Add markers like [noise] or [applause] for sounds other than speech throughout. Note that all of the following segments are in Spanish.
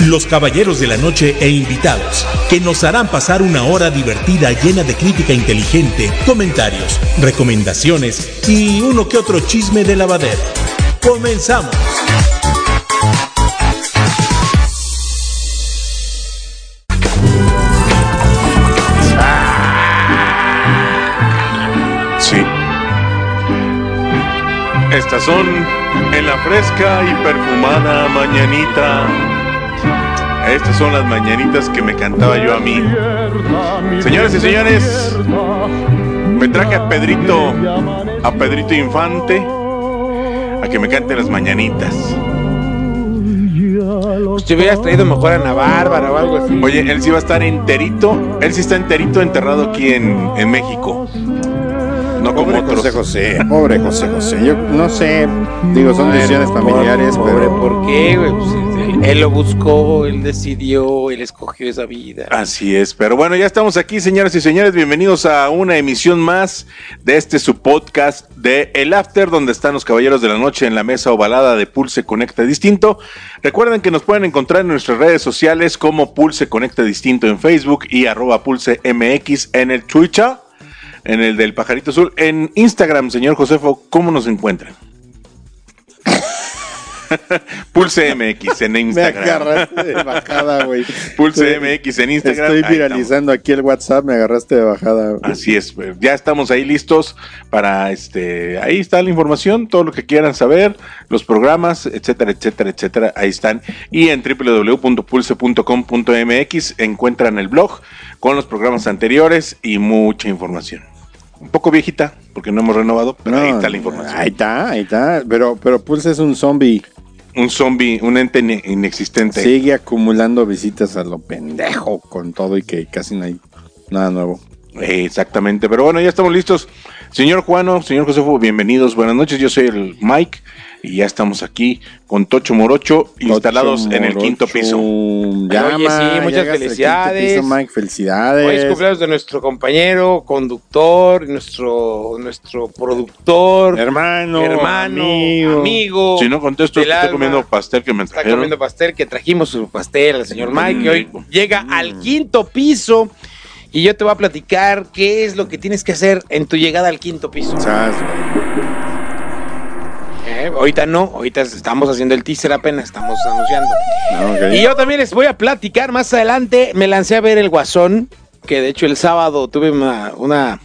los caballeros de la noche e invitados, que nos harán pasar una hora divertida llena de crítica inteligente, comentarios, recomendaciones y uno que otro chisme de lavadero. ¡Comenzamos! Sí. Estas son en la fresca y perfumada mañanita. Estas son las mañanitas que me cantaba yo a mí. Señores y señores, me traje a Pedrito, a Pedrito Infante, a que me cante las mañanitas. Pues te hubieras traído mejor a Ana Bárbara o algo así. Oye, él sí va a estar enterito, él sí está enterito enterrado aquí en, en México. No como Pobre otros. José José, pobre José José. Yo no sé, digo, son decisiones familiares, Pobre, pero ¿por qué, güey? Pues, él, él lo buscó, él decidió, él escogió esa vida. Así es, pero bueno, ya estamos aquí, señoras y señores. Bienvenidos a una emisión más de este su podcast de El After, donde están los caballeros de la noche en la mesa ovalada de Pulse Conecta Distinto. Recuerden que nos pueden encontrar en nuestras redes sociales como Pulse Conecta Distinto en Facebook y arroba Pulse MX en el Twitter, en el del Pajarito Azul. En Instagram, señor Josefo, ¿cómo nos encuentran? [laughs] Pulse MX en [laughs] me Instagram. agarraste de bajada, güey. Pulse MX en Instagram. Estoy viralizando aquí el WhatsApp, me agarraste de bajada. güey. Así es, pues, ya estamos ahí listos para este, ahí está la información, todo lo que quieran saber, los programas, etcétera, etcétera, etcétera, ahí están. Y en www.pulse.com.mx encuentran el blog con los programas anteriores y mucha información. Un poco viejita, porque no hemos renovado, pero ahí está la información. Ahí está, ahí está. Pero, pero Pulse es un zombie. Un zombie, un ente ine- inexistente. Sigue acumulando visitas a lo pendejo con todo y que casi no hay nada nuevo. Exactamente, pero bueno, ya estamos listos. Señor Juano, señor Josefo, bienvenidos, buenas noches. Yo soy el Mike y ya estamos aquí con Tocho Morocho instalados Tocho en el quinto piso. Llama, Oye, sí, muchas felicidades. piso, Mike, felicidades. Hoy es cumpleaños de nuestro compañero, conductor, nuestro, nuestro productor, hermano, hermano, amigo. amigo. Si no contesto, del estoy alma. comiendo pastel que me Está trajeron. comiendo pastel, que trajimos su pastel al señor Mike, Mm, que hoy llega al quinto piso. Y yo te voy a platicar qué es lo que tienes que hacer en tu llegada al quinto piso. Güey. Eh, ahorita no, ahorita estamos haciendo el teaser apenas, estamos anunciando. Ah. Y yo también les voy a platicar más adelante. Me lancé a ver El Guasón, que de hecho el sábado tuve una, una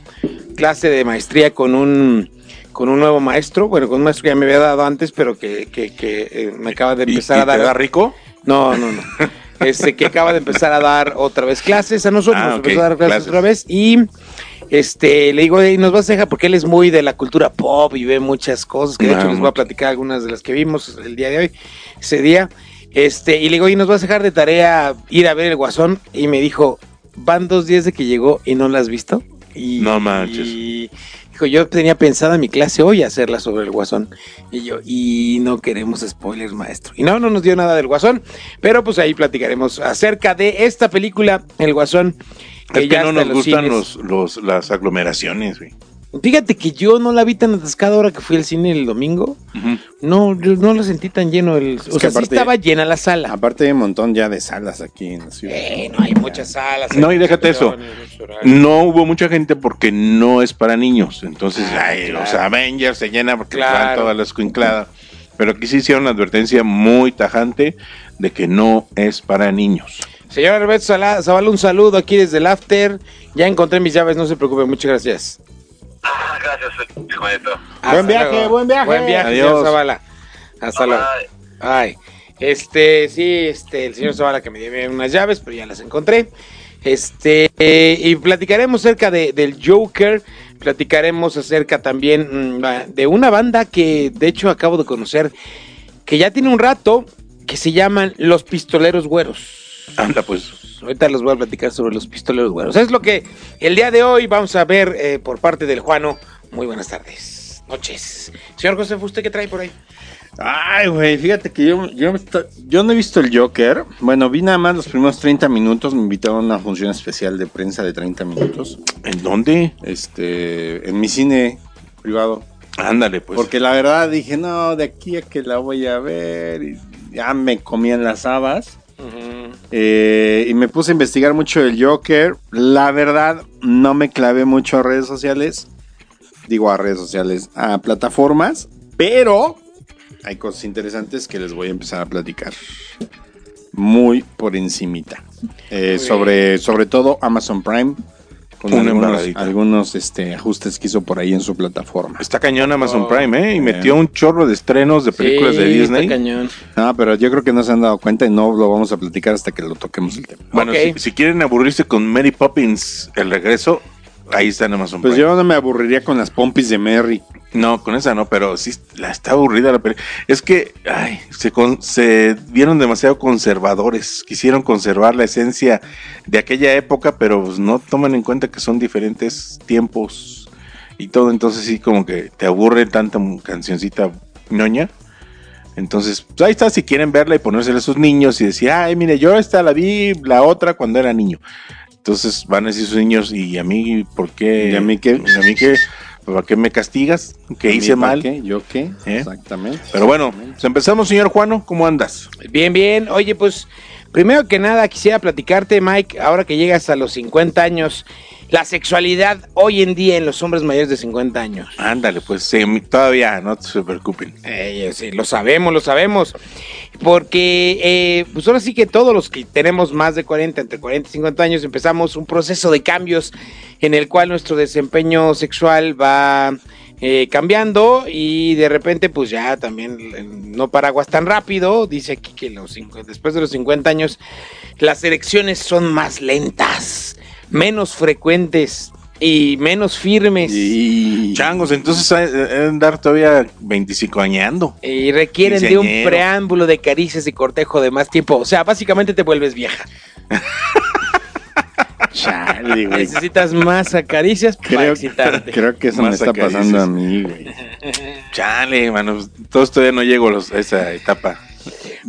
clase de maestría con un, con un nuevo maestro. Bueno, con un maestro que ya me había dado antes, pero que, que- que, eh, me acaba de ¿Y- empezar y a dar. te da rico? No, no, no. [laughs] Este, que acaba de empezar a dar otra vez clases a nosotros, Ah, nos empezó a dar clases, clases. otra vez y este le digo, "Ey, nos vas a dejar porque él es muy de la cultura pop y ve muchas cosas, que de hecho les voy a platicar algunas de las que vimos el día de hoy, ese día. Este, y le digo, "Y nos vas a dejar de tarea ir a ver el Guasón" y me dijo, "Van dos días de que llegó y no la has visto." Y, No manches. y dijo, yo tenía pensada en mi clase hoy hacerla sobre el Guasón. Y yo, y no queremos spoilers, maestro. Y no, no nos dio nada del Guasón, pero pues ahí platicaremos acerca de esta película, El Guasón. Es que no nos gustan los, los, las aglomeraciones, güey. Fíjate que yo no la vi tan atascada ahora que fui al cine el domingo. No, yo no la sentí tan lleno. El, o sea, sí aparte- estaba llena la sala. Aparte hay un montón ya de salas aquí en la ciudad. Eh, no hay muchas salas. hay No, y déjate eso. No hubo mucha gente porque no es para niños. Entonces, Ah, ay, claro. los Avengers se llena porque Claro. van toda la escuinclada. Pero aquí sí hicieron una advertencia muy tajante de que no es para niños. Señor Alberto Zavala, un saludo aquí desde el After. Ya encontré mis llaves, no se preocupe, muchas gracias. Ah, gracias. Hasta viaje, luego. buen viaje. Buen viaje, Adiós. señor Zavala. Hasta luego. Ay, este, sí, este, el señor Zavala que me dio unas llaves, pero ya las encontré. Este, eh, y platicaremos acerca de, del Joker, platicaremos acerca también mm, de una banda que de hecho acabo de conocer, que ya tiene un rato, que se llaman Los Pistoleros Güeros. [laughs] Anda, pues. Ahorita les voy a platicar sobre los pistoleros güeros. Es lo que el día de hoy vamos a ver eh, por parte del Juano. Muy buenas tardes, noches. Señor José, ¿usted qué trae por ahí? Ay, güey, fíjate que yo, yo, yo no he visto el Joker. Bueno, vi nada más los primeros 30 minutos. Me invitaron a una función especial de prensa de 30 minutos. ¿En dónde? Este, en mi cine privado. Ándale, pues. Porque la verdad dije, no, de aquí a que la voy a ver. Y ya me comían las habas. Eh, y me puse a investigar mucho del Joker. La verdad, no me clavé mucho a redes sociales. Digo a redes sociales, a plataformas. Pero hay cosas interesantes que les voy a empezar a platicar. Muy por encimita. Eh, sobre, sobre todo Amazon Prime. Con Una algunos, este, ajustes que hizo por ahí en su plataforma. Está cañón Amazon Oh, Prime, ¿eh? Y eh. metió un chorro de estrenos de películas de Disney. está cañón. Ah, pero yo creo que no se han dado cuenta y no lo vamos a platicar hasta que lo toquemos el tema. Bueno, si, si quieren aburrirse con Mary Poppins, el regreso, ahí está en Amazon Pues Prime. yo no me aburriría con las pompis de Merry. No, con esa no, pero sí la está aburrida la película. Es que, ay, se, con- se vieron demasiado conservadores. Quisieron conservar la esencia de aquella época, pero pues, no toman en cuenta que son diferentes tiempos y todo. Entonces sí, como que te aburre tanta cancioncita ñoña. Entonces, pues ahí está, si quieren verla y ponérsela a sus niños y decir, ay, mire, yo esta la vi, la otra cuando era niño. Entonces van a decir sus niños, ¿y a mí por qué? ¿Y a mí qué? ¿Y a mí qué? ¿Para qué me castigas? ¿Qué ¿A mí hice mal? qué? ¿Yo qué? ¿Eh? Exactamente. Pero bueno, pues empezamos, señor Juano, ¿cómo andas? Bien, bien. Oye, pues, primero que nada quisiera platicarte, Mike, ahora que llegas a los 50 años, la sexualidad hoy en día en los hombres mayores de 50 años. Ándale, pues sí, todavía, no se preocupen. Eh, sí, lo sabemos, lo sabemos. Porque, eh, pues ahora sí que todos los que tenemos más de 40, entre 40 y 50 años, empezamos un proceso de cambios en el cual nuestro desempeño sexual va eh, cambiando y de repente, pues ya también eh, no paraguas tan rápido. Dice aquí que los cinco- después de los 50 años, las erecciones son más lentas, menos frecuentes y menos firmes. Y... Changos, entonces hay- deben andar todavía 25 añando. Y requieren de un preámbulo de caricias y cortejo de más tiempo. O sea, básicamente te vuelves vieja. [laughs] Chale, güey. Necesitas más caricias para Creo, excitarte. creo que eso me está acaricias. pasando a mí, güey. Chale, mano, todos todavía no llego a, los- a esa etapa.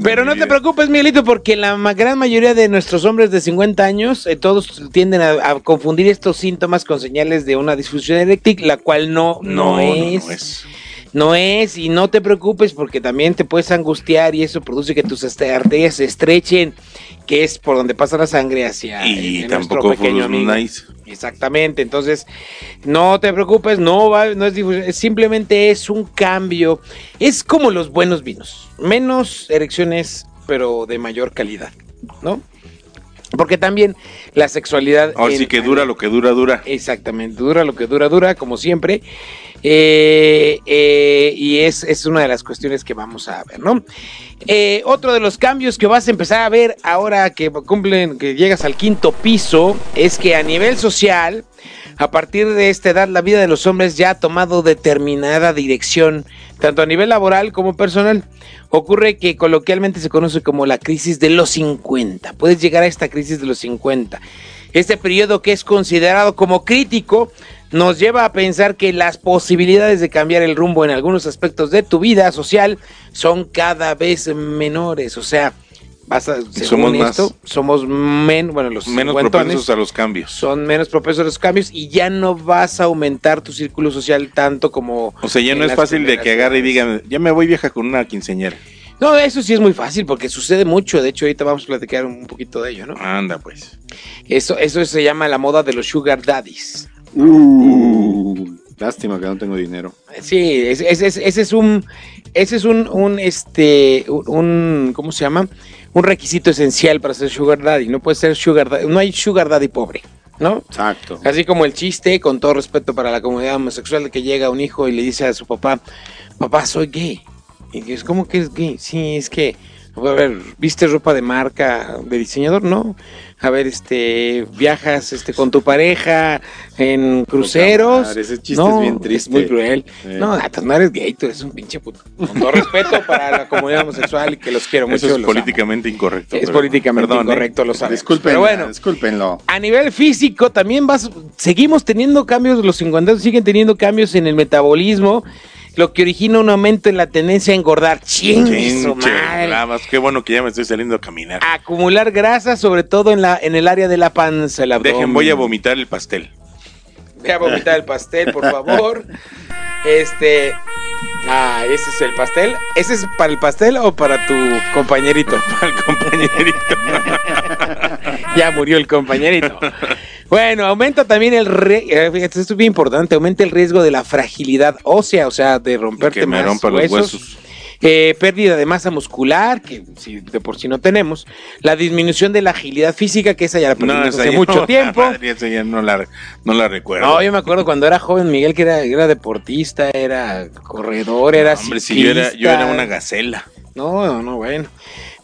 Pero no te preocupes, Miguelito, porque la gran mayoría de nuestros hombres de 50 años, eh, todos tienden a, a confundir estos síntomas con señales de una disfunción eréctil, la cual no, no, es. no es. No es, y no te preocupes porque también te puedes angustiar y eso produce que tus arterias se estrechen, que es por donde pasa la sangre hacia el- Y nuestro tampoco pequeño amigo. nice. Exactamente, entonces no te preocupes, no va, no es difusión, simplemente es un cambio, es como los buenos vinos, menos erecciones, pero de mayor calidad, ¿no? Porque también la sexualidad. Ahora sí que dura lo que dura, dura. Exactamente, dura lo que dura, dura, como siempre. Eh, eh, y es, es una de las cuestiones que vamos a ver, ¿no? Eh, otro de los cambios que vas a empezar a ver ahora que cumplen, que llegas al quinto piso, es que a nivel social, a partir de esta edad, la vida de los hombres ya ha tomado determinada dirección, tanto a nivel laboral como personal. Ocurre que coloquialmente se conoce como la crisis de los 50. Puedes llegar a esta crisis de los 50. Este periodo que es considerado como crítico nos lleva a pensar que las posibilidades de cambiar el rumbo en algunos aspectos de tu vida social son cada vez menores. O sea, vas a, según somos más- esto, somos men, bueno, los Menos propensos a los cambios. son menos propensos a los cambios y ya no vas a aumentar tu círculo social tanto como... O sea, ya no es fácil de que agarre y edades. diga, ya me voy vieja con una quinceñera. No, eso sí es muy fácil porque sucede mucho. De hecho, ahorita vamos a platicar un poquito de ello, ¿no? Anda, pues. Eso, eso se llama la moda de los sugar daddies. Uh, lástima que no tengo dinero. Sí, ese, ese- ese- ese es un, ese es un, un, este, un, un- ¿cómo se llama? Un requisito esencial para ser sugar daddy. No puede ser sugar daddy, no hay sugar daddy pobre, ¿no? Exacto. Así como el chiste, con todo respeto para la comunidad homosexual, de que llega un hijo y le dice a su papá, papá, soy gay. Y es como que es gay. Sí, es que A ver, ¿viste ropa de marca de diseñador? No. A ver, este, viajas este con tu pareja en cruceros. madre, ese chiste no, es bien triste. muy cruel. Sí. No, a tu madre es gay, tú eres un pinche puto. Con todo respeto para la comunidad homosexual y que los quiero mucho. Eso es políticamente incorrecto. Es pero- políticamente perdón, ¿eh? incorrecto, lo sabes. Pero bueno, discúlpenlo. a nivel físico también vas, seguimos teniendo cambios, los 50 siguen teniendo cambios en el metabolismo, lo que origina un aumento en la tendencia a engordar. ¡Ching! su madre! bravas, Qué bueno que ya me estoy saliendo a caminar. Acumular grasa, sobre todo en la en el área de la panza, el abdomen. Dejen, voy a vomitar el pastel. Voy a vomitar el pastel, por favor. [laughs] Este. Ah, ese es el pastel. ¿Ese es para el pastel o para tu compañerito? [laughs] Al compañerito. [laughs] ya murió el compañerito. Bueno, aumenta también el re- eh, esto es bien importante, aumenta el riesgo de la fragilidad ósea, o sea, de romperte Que me más rompa los huesos. Eh, pérdida de masa muscular, que si de por sí no tenemos, la disminución de la agilidad física, que esa ya la perdimos hace mucho no, [laughs] tiempo. madre, esa ya no la, no la recuerdo. No, yo me acuerdo cuando era joven, Miguel, que era, era deportista, era corredor, era Hombre, si yo era, yo era una gacela. No, no, no, bueno.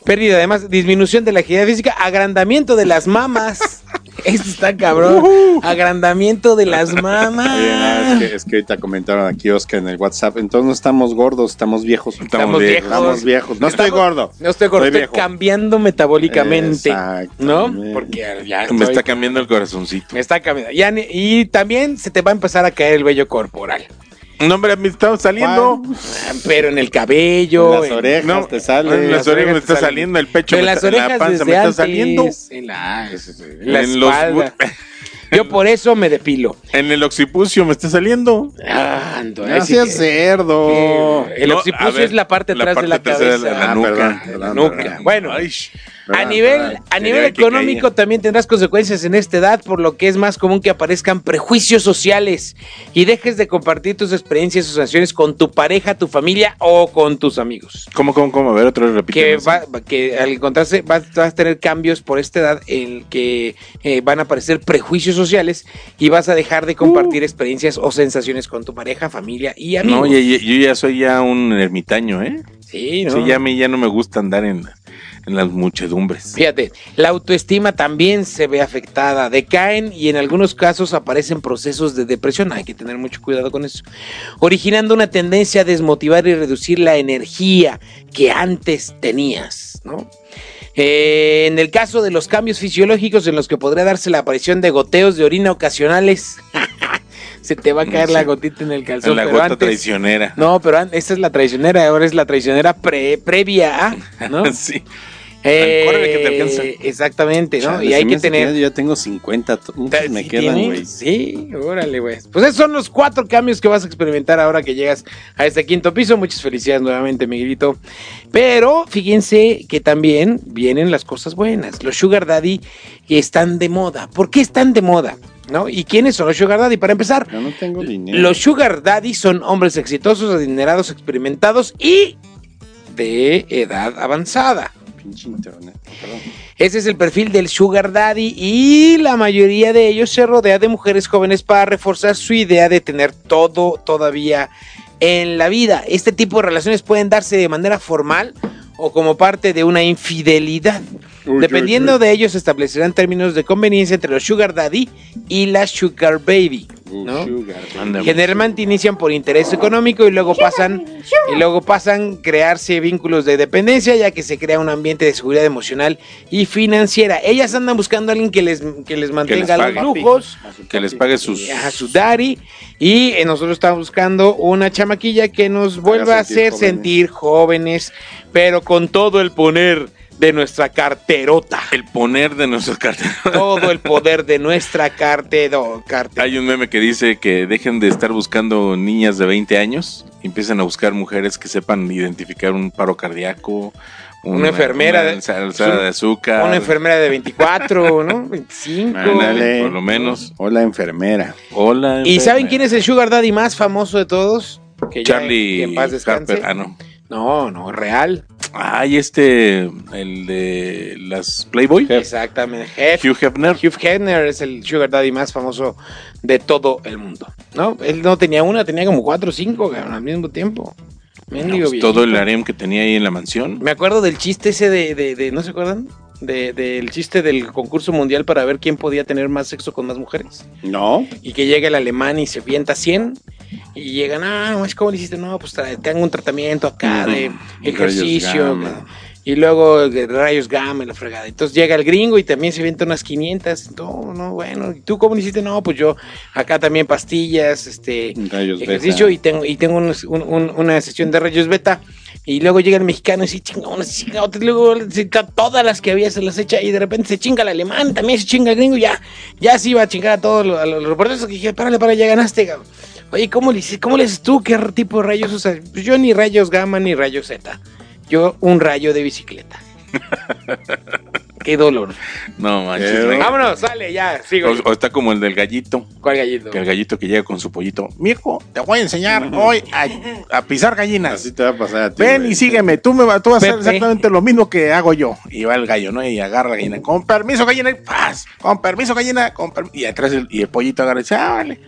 Pérdida, además, disminución de la agilidad física, agrandamiento de las mamas. [laughs] Esto está cabrón. Agrandamiento de las Oye, no, mamas. es, que, es que ahorita comentaron aquí Oscar en el WhatsApp. Entonces no estamos gordos, estamos viejos. Estamos viejos. Estamos viejos. No estoy Estamos- gordo. No estoy gordo, Estoy cambiando metabólicamente. ¿No? Porque ya Me está cambiando el corazoncito. me está cambiando. Ya y también se te va a empezar a caer el vello corporal. No, hombre, me está saliendo. Ah, Pero en el cabello. Las en- orejas No, te sale. en las orejas me está saliendo, el pecho en me las está- la orejas panza desde me está saliendo. En la, en la En los [laughs] Yo por eso me depilo. En el occipucio me está saliendo. Ah, ando, No así seas que- cerdo. El No, occipucio ver, es la parte la atrás de la parte cabeza. de la Ah, nuca. perdón, de la perdón, nuca. perdón. Bueno, Ay, a Perdón, nivel, a nivel económico también tendrás consecuencias en esta edad, por lo que es más común que aparezcan prejuicios sociales y dejes de compartir tus experiencias o sensaciones con tu pareja, tu familia o con tus amigos. ¿Cómo, cómo, cómo? A ver, otra vez. Que, va- que al encontrarse vas, vas a tener cambios por esta edad en que eh, van a aparecer prejuicios sociales y vas a dejar de compartir experiencias o sensaciones con tu pareja, familia y amigos. No, ya- yo ya soy ya un ermitaño, ¿eh? Sí, ¿no? Sí, ya a mí ya no me gusta andar en, en las muchedumbres. Fíjate, la autoestima también se ve afectada, decaen y en algunos casos aparecen procesos de depresión, hay que tener mucho cuidado con eso, originando una tendencia a desmotivar y reducir la energía que antes tenías, ¿no? Eh, en el caso de los cambios fisiológicos en los que podría darse la aparición de goteos de orina ocasionales, [laughs] se te va a caer Sí. la gotita en el calzón. la pero gota antes- traicionera. No, pero esta es la traicionera, ahora es la traicionera pre- previa a, ¿no? [laughs] sí. Eh, Córrele que te alcanza. Exactamente, ¿no? Chale, y hay que tener. Yo ya tengo 50. muchos ¿Sí me quedan, güey. Sí, órale, güey. Pues esos son los cuatro cambios que vas a experimentar ahora que llegas a este quinto piso. Muchas felicidades nuevamente, Miguelito. Pero fíjense que también vienen las cosas buenas. Los Sugar Daddy están de moda. ¿Por qué están de moda? ¿No? ¿Y quiénes son los Sugar Daddy? Para empezar, Yo no tengo dinero. los Sugar Daddy son hombres exitosos, adinerados, experimentados y de edad avanzada. Pinche. Perdón. Ese es el perfil del Sugar Daddy y la mayoría de ellos se rodea de mujeres jóvenes para reforzar su idea de tener todo todavía en la vida. Este tipo de relaciones pueden darse de manera formal o como parte de una infidelidad. Uy, Dependiendo uy, uy. de ello se establecerán términos de conveniencia entre los Sugar Daddy y la Sugar Baby. ¿no? sugar. Generalmente inician por interés económico y luego pasan y luego pasan a crearse vínculos de dependencia ya que se crea un ambiente de seguridad emocional y financiera. Ellas andan buscando a alguien que les que les mantenga pague. los lujos, Que les pague sus. a su daddy y eh, nosotros estamos buscando una chamaquilla que nos vuelva a sentir hacer jóvenes. sentir jóvenes, pero con todo el poner de nuestra carterota. El poner de nuestros carteras. Todo el poder de nuestra cartero, carte- Hay un meme que dice que dejen de estar buscando niñas de 20 años y empiecen a buscar mujeres que sepan identificar un paro cardíaco, Una enfermera una de- alzada de azúcar. Una enfermera de 24, ¿no? 25. Ándale. por lo menos. Hola, enfermera. Hola. ¿Y saben enfermera. quién es el Sugar Daddy más famoso de todos? Que ya Charlie en paz descanse. Harper. Ah, no. No, no, real. Ay, este, el de las Playboy. Exactamente. Hef- Hugh Hefner. Hugh Hefner es el Sugar Daddy más famoso de todo el mundo. ¿No? Él no tenía una, tenía como cuatro o cinco cabrón, al mismo tiempo. Mendigo Pues, todo el harem que tenía ahí en la mansión. Me acuerdo del chiste ese de, de, de- ¿no se acuerdan? De- del chiste del concurso mundial para ver quién podía tener más sexo con más mujeres. No. Y que llega el alemán y se vienta 100 y llegan, ah, no, es como le hiciste, no, pues tengo un tratamiento acá de ejercicio. Y luego de rayos gamma y la fregada. Entonces llega el gringo y también se vienta unas 500. No, no, bueno. ¿Y tú cómo le hiciste? No, pues yo acá también pastillas, este, Rayos ejercicio beta. y tengo, y tengo unos- un- un- una sesión de rayos beta. Y luego llega el mexicano y dice, chinga, unas luego se todas las que había se las echa y de repente se chinga el alemán, también se chinga el gringo, ya, ya se iba a chingar a todos los, a los reporteros que dije, párale, para, ya ganaste, cabrón". Oye, ¿cómo le? ¿Cómo le haces tú? ¿Qué tipo de rayos usas? Pues yo ni rayos gamma ni rayos Z. Yo un rayo de bicicleta. Qué dolor. No manches. Vámonos, sale, ya, sigo. O, o está como el del gallito. ¿Cuál gallito? Que el gallito que llega con su pollito. Mijo, te voy a enseñar hoy a, a pisar gallinas. Así te va a pasar a ti. Ven güey. y sígueme, tú, me, va- tú vas a hacer exactamente lo mismo que hago yo. Y va el gallo, ¿no? Y agarra la gallina. Con permiso, gallina, y ¡paz! Con permiso, gallina, con permiso. Y atrás el, y el pollito agarra y dice, ah, vale.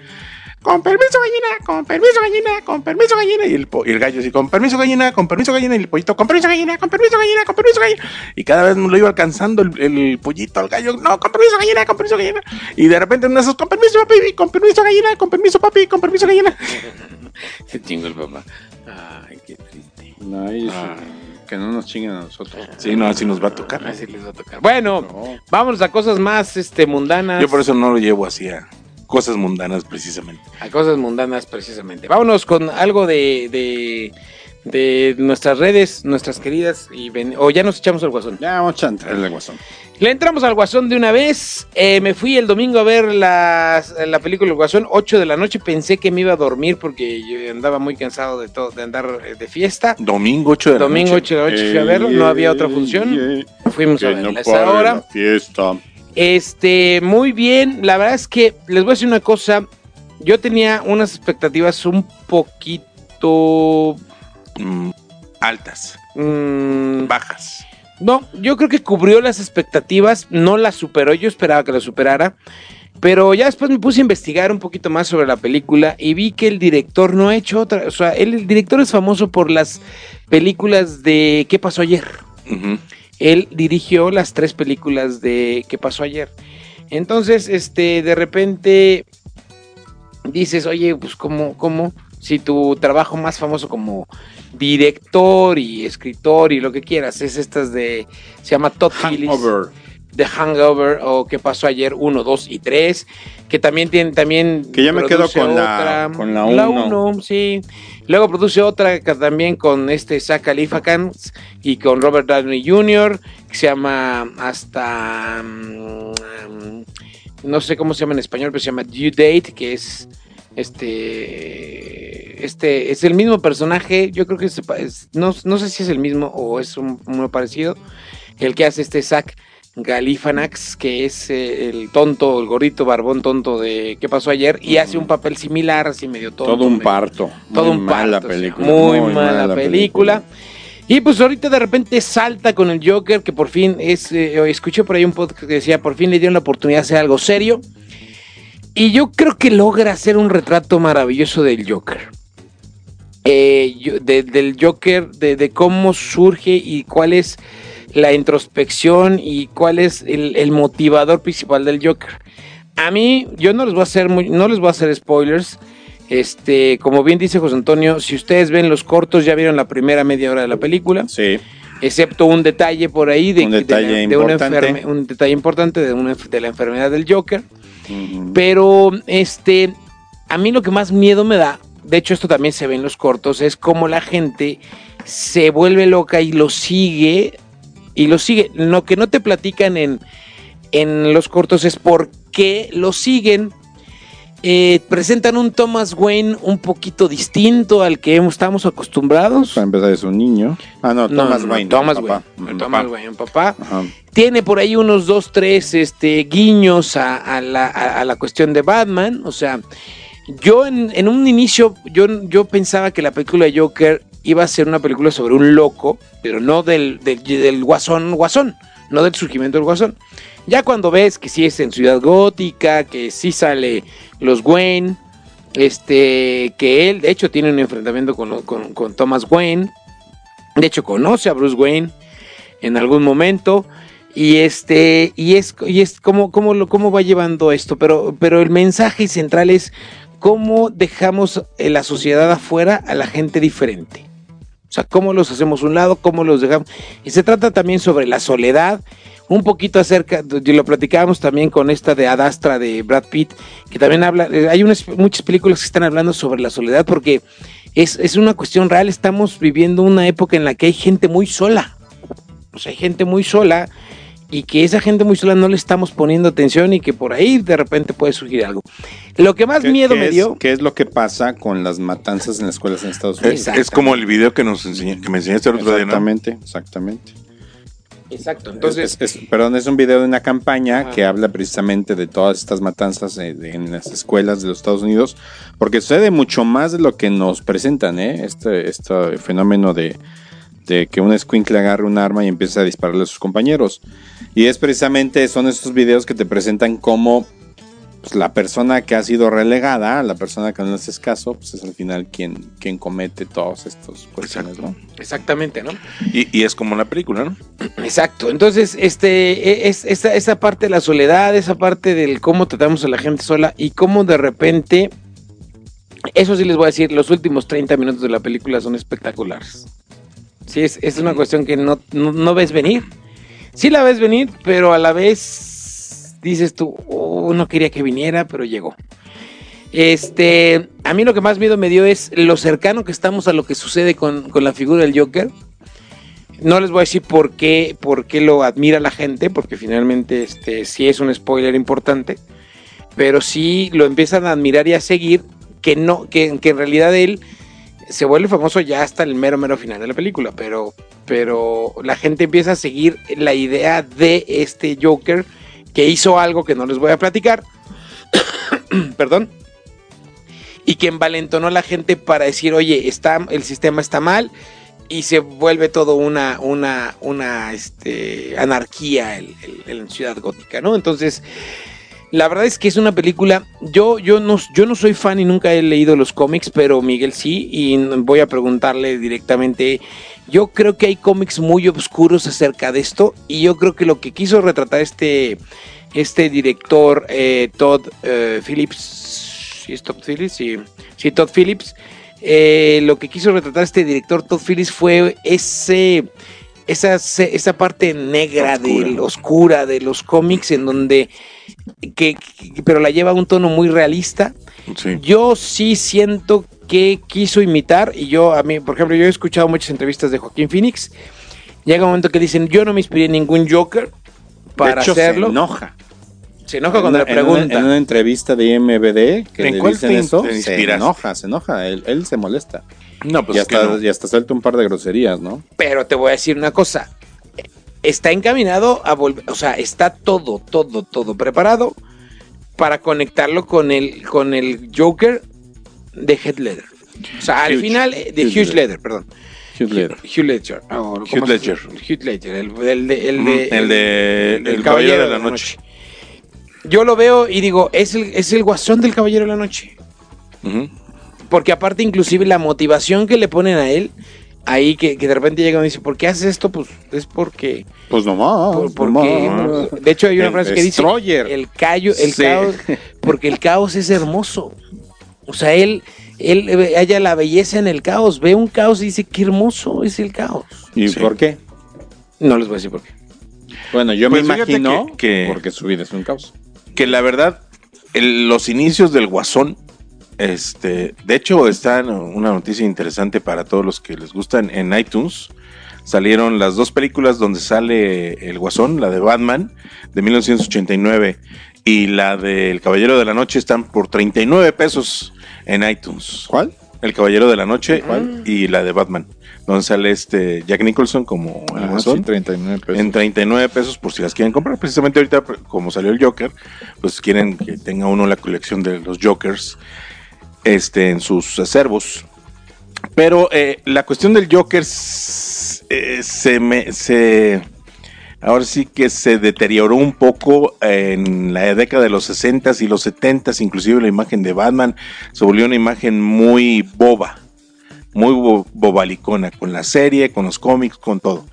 Con permiso, gallina, con permiso, gallina, con permiso, gallina. Y el, po- y el gallo así, con permiso, gallina, con permiso, gallina. Y el pollito, con permiso, gallina, con permiso, gallina, con permiso, gallina. Y cada vez lo iba alcanzando el, el pollito al gallo. No, con permiso, gallina, con permiso, gallina. Y de repente uno de esos, con permiso, papi, con permiso, gallina, con permiso, papi, con permiso, gallina. Se chingó el papá. Ay, qué triste. No, y eso, Ah. que no nos chinguen a nosotros. Sí, no, así nos va a tocar. Así les va a tocar. Bueno, No. vámonos a cosas más este, mundanas. Yo por eso no lo llevo así a cosas mundanas precisamente. A cosas mundanas, precisamente. Vámonos con algo de, de, de nuestras redes, nuestras queridas. Y ven- o ya nos echamos al guasón. Ya vamos a entrarle al guasón. Le entramos al guasón de una vez. Eh, me fui el domingo a ver la, la película El Guasón, 8 de la noche. Pensé que me iba a dormir porque yo andaba muy cansado de todo, de andar eh, de fiesta. Domingo 8 de la Domingo noche. 8 de la noche fui a verlo, no había otra función. Fuimos a verla no esa hora. la fiesta. Este, muy bien. La verdad es que les voy a decir una cosa. Yo tenía unas expectativas un poquito. Mm, altas, mm, bajas. no, yo creo que cubrió las expectativas. No las superó. Yo esperaba que las superara. Pero ya después me puse a investigar un poquito más sobre la película y vi que el director no ha hecho otra. O sea, él- el director es famoso por las películas de ¿Qué pasó ayer? Ujú. Él dirigió las tres películas de ¿Qué pasó ayer? Entonces, este, de repente dices, oye, pues cómo, cómo, si tu trabajo más famoso como director y escritor y lo que quieras es estas de, se llama Todd Phillips, Hangover. The Hangover o ¿Qué pasó ayer? 1, 2 y 3, que también tiene, también Que ya me quedo con la- con la sí. Luego produce otra también con este Zach Galifianakis y con Robert Downey Jr. que se llama hasta mm, no sé cómo se llama en español, pero se llama Due Date, que es este este es el mismo personaje, yo creo que es- no, no sé si es el mismo o es un, uno parecido, el que hace este Zach Galifanax, que es eh, el tonto, el gordito barbón tonto de ¿Qué pasó ayer? Y hace un papel similar, así medio tonto. Todo un medio- parto. todo Muy un mala parto, película. muy, mala, película. Y pues ahorita de repente salta con el Joker, que por fin es, eh, escuché por ahí un podcast que decía, por fin le dieron la oportunidad de hacer algo serio. Y yo creo que logra hacer un retrato maravilloso del Joker. Eh, yo- de- del Joker, de, de cómo surge y cuál es la introspección y cuál es el, el motivador principal del Joker. A mí, yo no les voy a hacer muy, no les voy a hacer spoilers. Este, como bien dice José Antonio, si ustedes ven los cortos, ya vieron la primera media hora de la película, Sí. excepto un detalle por ahí de, Un de detalle la- de una importante. enferme- un detalle importante de, una, de la enfermedad del Joker. Pero, este, a mí lo que más miedo me da, de hecho esto también se ve en los cortos, es cómo la gente se vuelve loca y lo sigue, y lo sigue. Lo que no te platican en, en los cortos es por qué lo siguen. Eh, presentan un Thomas Wayne un poquito distinto al que estamos acostumbrados. Para empezar es un niño. Ah, no, Thomas no, Wayne. Thomas Wayne. papá. Thomas Wayne, un papá Ajá. tiene por ahí unos dos, tres este, guiños a, a la, a- a la cuestión de Batman. O sea, yo en, en un inicio, yo, yo pensaba que la película de Joker iba a ser una película sobre un loco, pero no del, del, guasón, guasón, no del surgimiento del guasón. Ya cuando ves que sí es en Ciudad Gótica, que sí sale los Wayne, Este, que él, de hecho, tiene un enfrentamiento con, con, con Thomas Wayne. De hecho, conoce a Bruce Wayne en algún momento. Y este, y es, y es cómo, lo, cómo va llevando esto. Pero, pero el mensaje central es cómo dejamos en la sociedad afuera a la gente diferente. O sea, cómo los hacemos un lado, cómo los dejamos. Y se trata también sobre la soledad, un poquito acerca, y lo platicábamos también con esta de Adastra de Brad Pitt, que también habla, eh, hay muchas películas que están hablando sobre la soledad porque es, es una cuestión real, estamos viviendo una época en la que hay gente muy sola. O sea, hay gente muy sola y que esa gente muy sola no le estamos poniendo atención y que por ahí de repente puede surgir algo. Lo que más ¿Qué- miedo qué me es- dio... ¿Qué es lo que pasa con las matanzas en las escuelas en Estados Unidos? Es, es como el video que nos enseñé, que me enseñaste el otro día, ¿no? Exactamente, exactamente. Exacto, entonces... Es- es- perdón, es un video de una campaña que habla precisamente de todas estas matanzas eh, de- en las escuelas de los Estados Unidos, porque sucede mucho más de lo que nos presentan, ¿eh? Este, este fenómeno de, de que un escuincle agarre un arma y empieza a dispararle a sus compañeros. Y es precisamente, son estos videos que te presentan cómo pues, la persona que ha sido relegada, la persona que no le haces caso, pues es al final quien, quien comete todos estos cuestiones, ¿no? Exactamente, ¿no? Y, y es como la película, ¿no? Exacto, entonces este es esa, esa parte de la soledad, esa parte del cómo tratamos a la gente sola y cómo de repente, eso sí les voy a decir, los últimos 30 minutos de la película son espectaculares. Sí, es, es una cuestión que no, no, no ves venir. Sí la ves venir, pero a la vez dices tú, "Oh, no quería que viniera, pero llegó. Este, a mí lo que más miedo me dio es lo cercano que estamos a lo que sucede con, con la figura del Joker. No les voy a decir por qué, por qué lo admira la gente, porque finalmente este, sí es un spoiler importante, pero sí lo empiezan a admirar y a seguir, que no, que, que en realidad él se vuelve famoso ya hasta el mero mero final de la película, pero, pero la gente empieza a seguir la idea de este Joker que hizo algo que no les voy a platicar, [coughs] perdón, y que envalentonó a la gente para decir, oye, está, el sistema está mal, y se vuelve todo una, una, una este, anarquía en, en- en Ciudad Gótica, ¿no? Entonces, la verdad es que es una película, yo, yo, no, yo no soy fan y nunca he leído los cómics, pero Miguel sí, y voy a preguntarle directamente, yo creo que hay cómics muy oscuros acerca de esto, y yo creo que lo que quiso retratar este, este director, eh, Todd eh, Phillips, ¿sí es Todd Phillips? Sí, sí Todd Phillips, eh, lo que quiso retratar este director Todd Phillips fue ese esa, esa parte negra Oscura. de oscura de los cómics en donde que, que- pero la lleva a un tono muy realista Sí. yo sí siento que quiso imitar y yo a mí por ejemplo yo he escuchado muchas entrevistas de Joaquín Phoenix llega un momento que dicen yo no me inspiré en ningún Joker para de hecho, hacerlo se enoja. se enoja cuando en, le en preguntan una, en una entrevista de IMBD que ¿En le cuál dicen eso, se enoja, se enoja, él, él se molesta. No, pues y, es que hasta, no. y hasta suelta un par de groserías, ¿no? Pero te voy a decir una cosa. Está encaminado a volver, o sea, está todo, todo, todo preparado para conectarlo con el, con el Joker de Heath Ledger. O sea, al final, eh, de Hugh Hugh Ledger. Perdón. Hugh Ledger. Hugh Ledger. Ah, ¿cómo Hugh Ledger. Hugh Ledger, el, el de, el de, el de- el Caballero de la Noche. Yo lo veo y digo, es el, es el guasón del Caballero de la Noche. Ujú. Porque aparte, inclusive, la motivación que le ponen a él, ahí que, que de repente llega y dice, ¿por qué haces esto? Pues es porque Pues nomás. Por- porque, nomás. de hecho, hay una El frase que dice: destroyer. el, callo, el Sí. caos, porque el caos es hermoso. O sea, él, él halla la belleza en el caos, ve un caos y dice: Qué hermoso es el caos. ¿Y Sí. por qué? No les voy a decir por qué. Bueno, yo Pues me fíjate imagino que- que- porque su vida es un caos. que la verdad, el- los inicios del Guasón, este, de hecho, está una noticia interesante para todos los que les gustan en iTunes. Salieron las dos películas donde sale el Guasón, la de Batman de 1989 y la del Caballero de la Noche están por 39 pesos en iTunes. ¿Cuál? El Caballero de la Noche ¿Cuál? y la de Batman, donde sale este Jack Nicholson como el Ah, Guasón sí, 39 pesos. en 39 pesos por si las quieren comprar. Precisamente ahorita, como salió el Joker, pues quieren que tenga uno la colección de los Jokers este, en sus acervos. Pero eh, la cuestión del Joker eh, se me. Se, ahora sí que se deterioró un poco en la década de los 60s y los 70s, inclusive la imagen de Batman se volvió una imagen muy boba, muy bo- bobalicona, con la serie, con los cómics, con todo.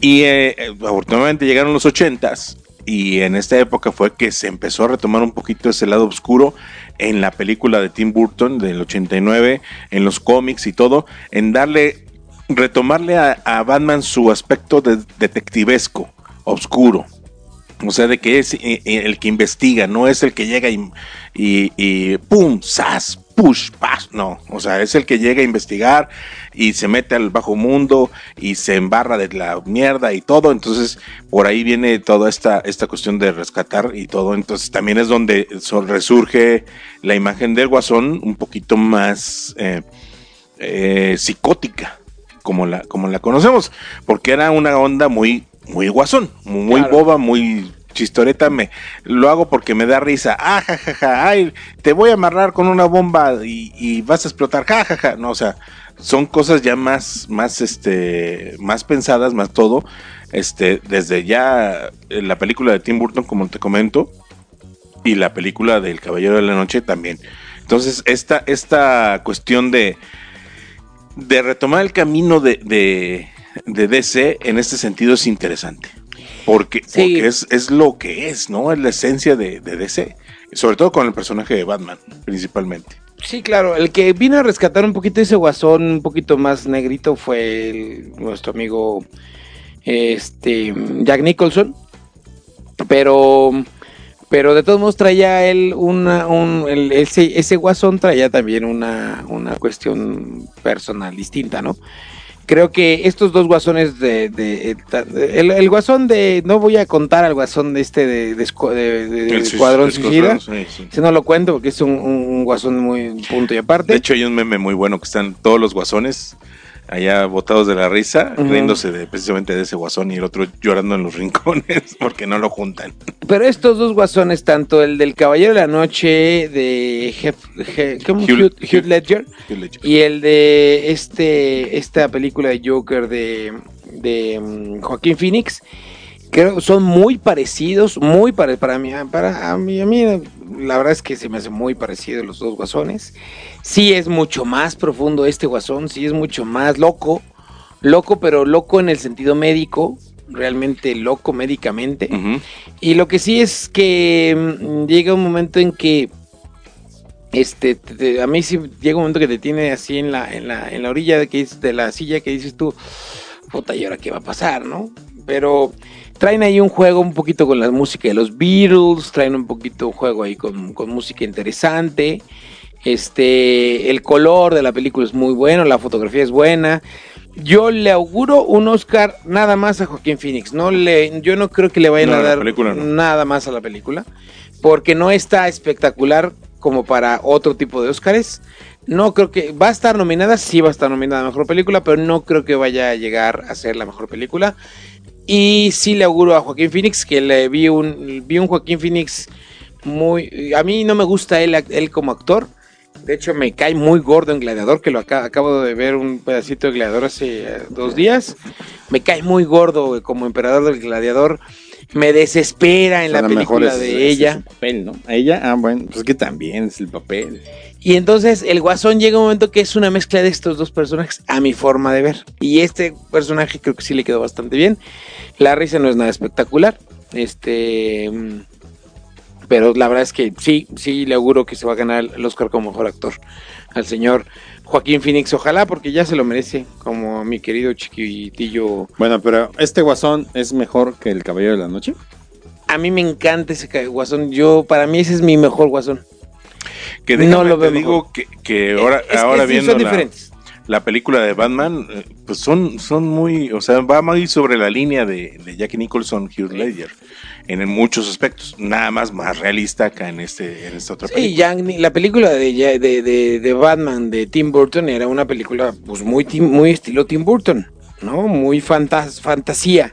Y eh, afortunadamente llegaron los 80s y en esta época fue que se empezó a retomar un poquito ese lado oscuro en la película de Tim Burton del 89, en los cómics y todo, en darle, retomarle a, Batman su aspecto de- detectivesco, oscuro. O sea, de que es eh, eh, el que investiga, no es el que llega y, y, y pum, sas, push, pas, no. O sea, es el que llega a investigar y se mete al bajo mundo y se embarra de la mierda y todo. Entonces, por ahí viene toda esta, esta cuestión de rescatar y todo. Entonces, también es donde resurge la imagen del guasón un poquito más eh, eh, psicótica, como la, como la conocemos, porque era una onda muy, muy guasón, muy Claro. boba, muy chistoreta, me lo hago porque me da risa, ah, ja, ja, ja, ay, te voy a amarrar con una bomba y, vas a explotar, ja, ja, ja, no, o sea, son cosas ya más, más, este, más pensadas, más todo, este, desde ya en la película de Tim Burton, como te comento, y la película del Caballero de la Noche también. Entonces, esta, esta cuestión de, de retomar el camino de, de DC en este sentido es interesante. Porque, Sí. porque es, es lo que es, ¿no? Es la esencia de, de DC. Sobre todo con el personaje de Batman, principalmente. Sí, claro, el que vino a rescatar un poquito ese guasón, un poquito más negrito, fue el- nuestro amigo este Jack Nicholson. Pero, pero de todos modos traía él una, un, el- ese, ese guasón traía también una, una cuestión personal distinta, ¿no? Creo que estos dos guasones de, de- de- el, el guasón de, no voy a contar al guasón de este de, de, Escuadrón Suicida. sí, sí. Si no lo cuento porque es un, un- un guasón muy punto y aparte. De hecho, hay un meme muy bueno que están todos los guasones allá botados de la risa, riéndose de, precisamente de ese guasón y el otro llorando en los [laughs] rincones porque no lo juntan. Pero estos dos guasones, tanto el del Caballero de la Noche de Hef- He- ¿cómo? Hugh- Hugh, Hugh Ledger y el de este esta película de Joker de, de mm, Joaquín Phoenix, creo son muy parecidos, muy pare- para mí, para a mí, a mí la verdad es que se me hace muy parecido los dos guasones. Sí es mucho más profundo este guasón, sí es mucho más loco, loco pero loco en el sentido médico, realmente loco médicamente. Y lo que sí es que mm, llega un momento en que este te- te- a mí sí llega un momento que te tiene así en la en la en la orilla de que de la silla que dices tú, puta, ¿y ahora qué va a pasar, no? Pero traen ahí un juego un poquito con la música de los Beatles, traen un poquito un juego ahí con, con música interesante. Este, el color de la película es muy bueno, la fotografía es buena. Yo le auguro un Oscar nada más a Joaquín Phoenix. No le, yo no creo que le vayan No, a dar película no. nada más a la película, porque no está espectacular como para otro tipo de Oscars. No creo que va a estar nominada, sí va a estar nominada a mejor película, pero no creo que vaya a llegar a ser la mejor película. Y sí le auguro a Joaquín Phoenix que le vi un vi un Joaquín Phoenix muy a mí no me gusta él él como actor. De hecho, me cae muy gordo en Gladiador, que lo aca- acabo de ver un pedacito de Gladiador hace eh, dos días. Me cae muy gordo como emperador del Gladiador. Me desespera en la mejor película es- de es ella. su papel, ¿no? A ella, ah, bueno, pues que también es el papel. Y entonces el Guasón llega un momento que es una mezcla de estos dos personajes a mi forma de ver. Y este personaje creo que sí le quedó bastante bien. La risa no es nada espectacular. Este. Pero la verdad es que sí, sí le auguro que se va a ganar el Oscar como mejor actor al señor Joaquín Phoenix. Ojalá, porque ya se lo merece, como mi querido chiquitillo. Bueno, pero este guasón es mejor que el Caballero de la Noche. A mí me encanta ese guasón. Yo, para mí, ese es mi mejor guasón. Que No déjame lo te veo digo que, que ahora, Es- ahora es- viendo la, diferentes. la película de Batman, eh, pues son, son muy, o sea, va muy sobre la línea de, de Jackie Nicholson, Hugh Ledger, en, muchos aspectos, nada más más realista acá en este, en esta otra Sí, película. Ni- la película de, de, de- de Batman de Tim Burton era una película pues muy, muy estilo Tim Burton, ¿no? Muy fantas- fantasía.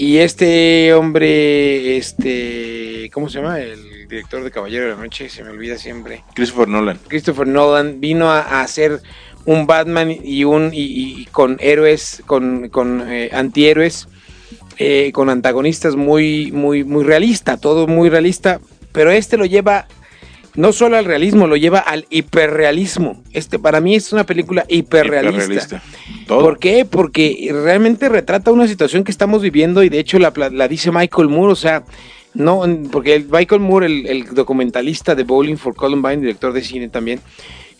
Y este hombre, este, ¿cómo se llama? El director de Caballero de la Noche, se me olvida siempre. Christopher Nolan. Christopher Nolan vino a, a hacer un Batman y un y, y- y con héroes, con, con eh, antihéroes eh, con antagonistas muy, muy, muy realista, todo muy realista, pero este lo lleva no solo al realismo, lo lleva al hiperrealismo. Este para mí es una película hiperrealista. Hiperrealista. Todo. ¿Por qué? Porque realmente retrata una situación que estamos viviendo y de hecho la, la dice Michael Moore, o sea, no, porque el Michael Moore, el, el documentalista de Bowling for Columbine, director de cine también,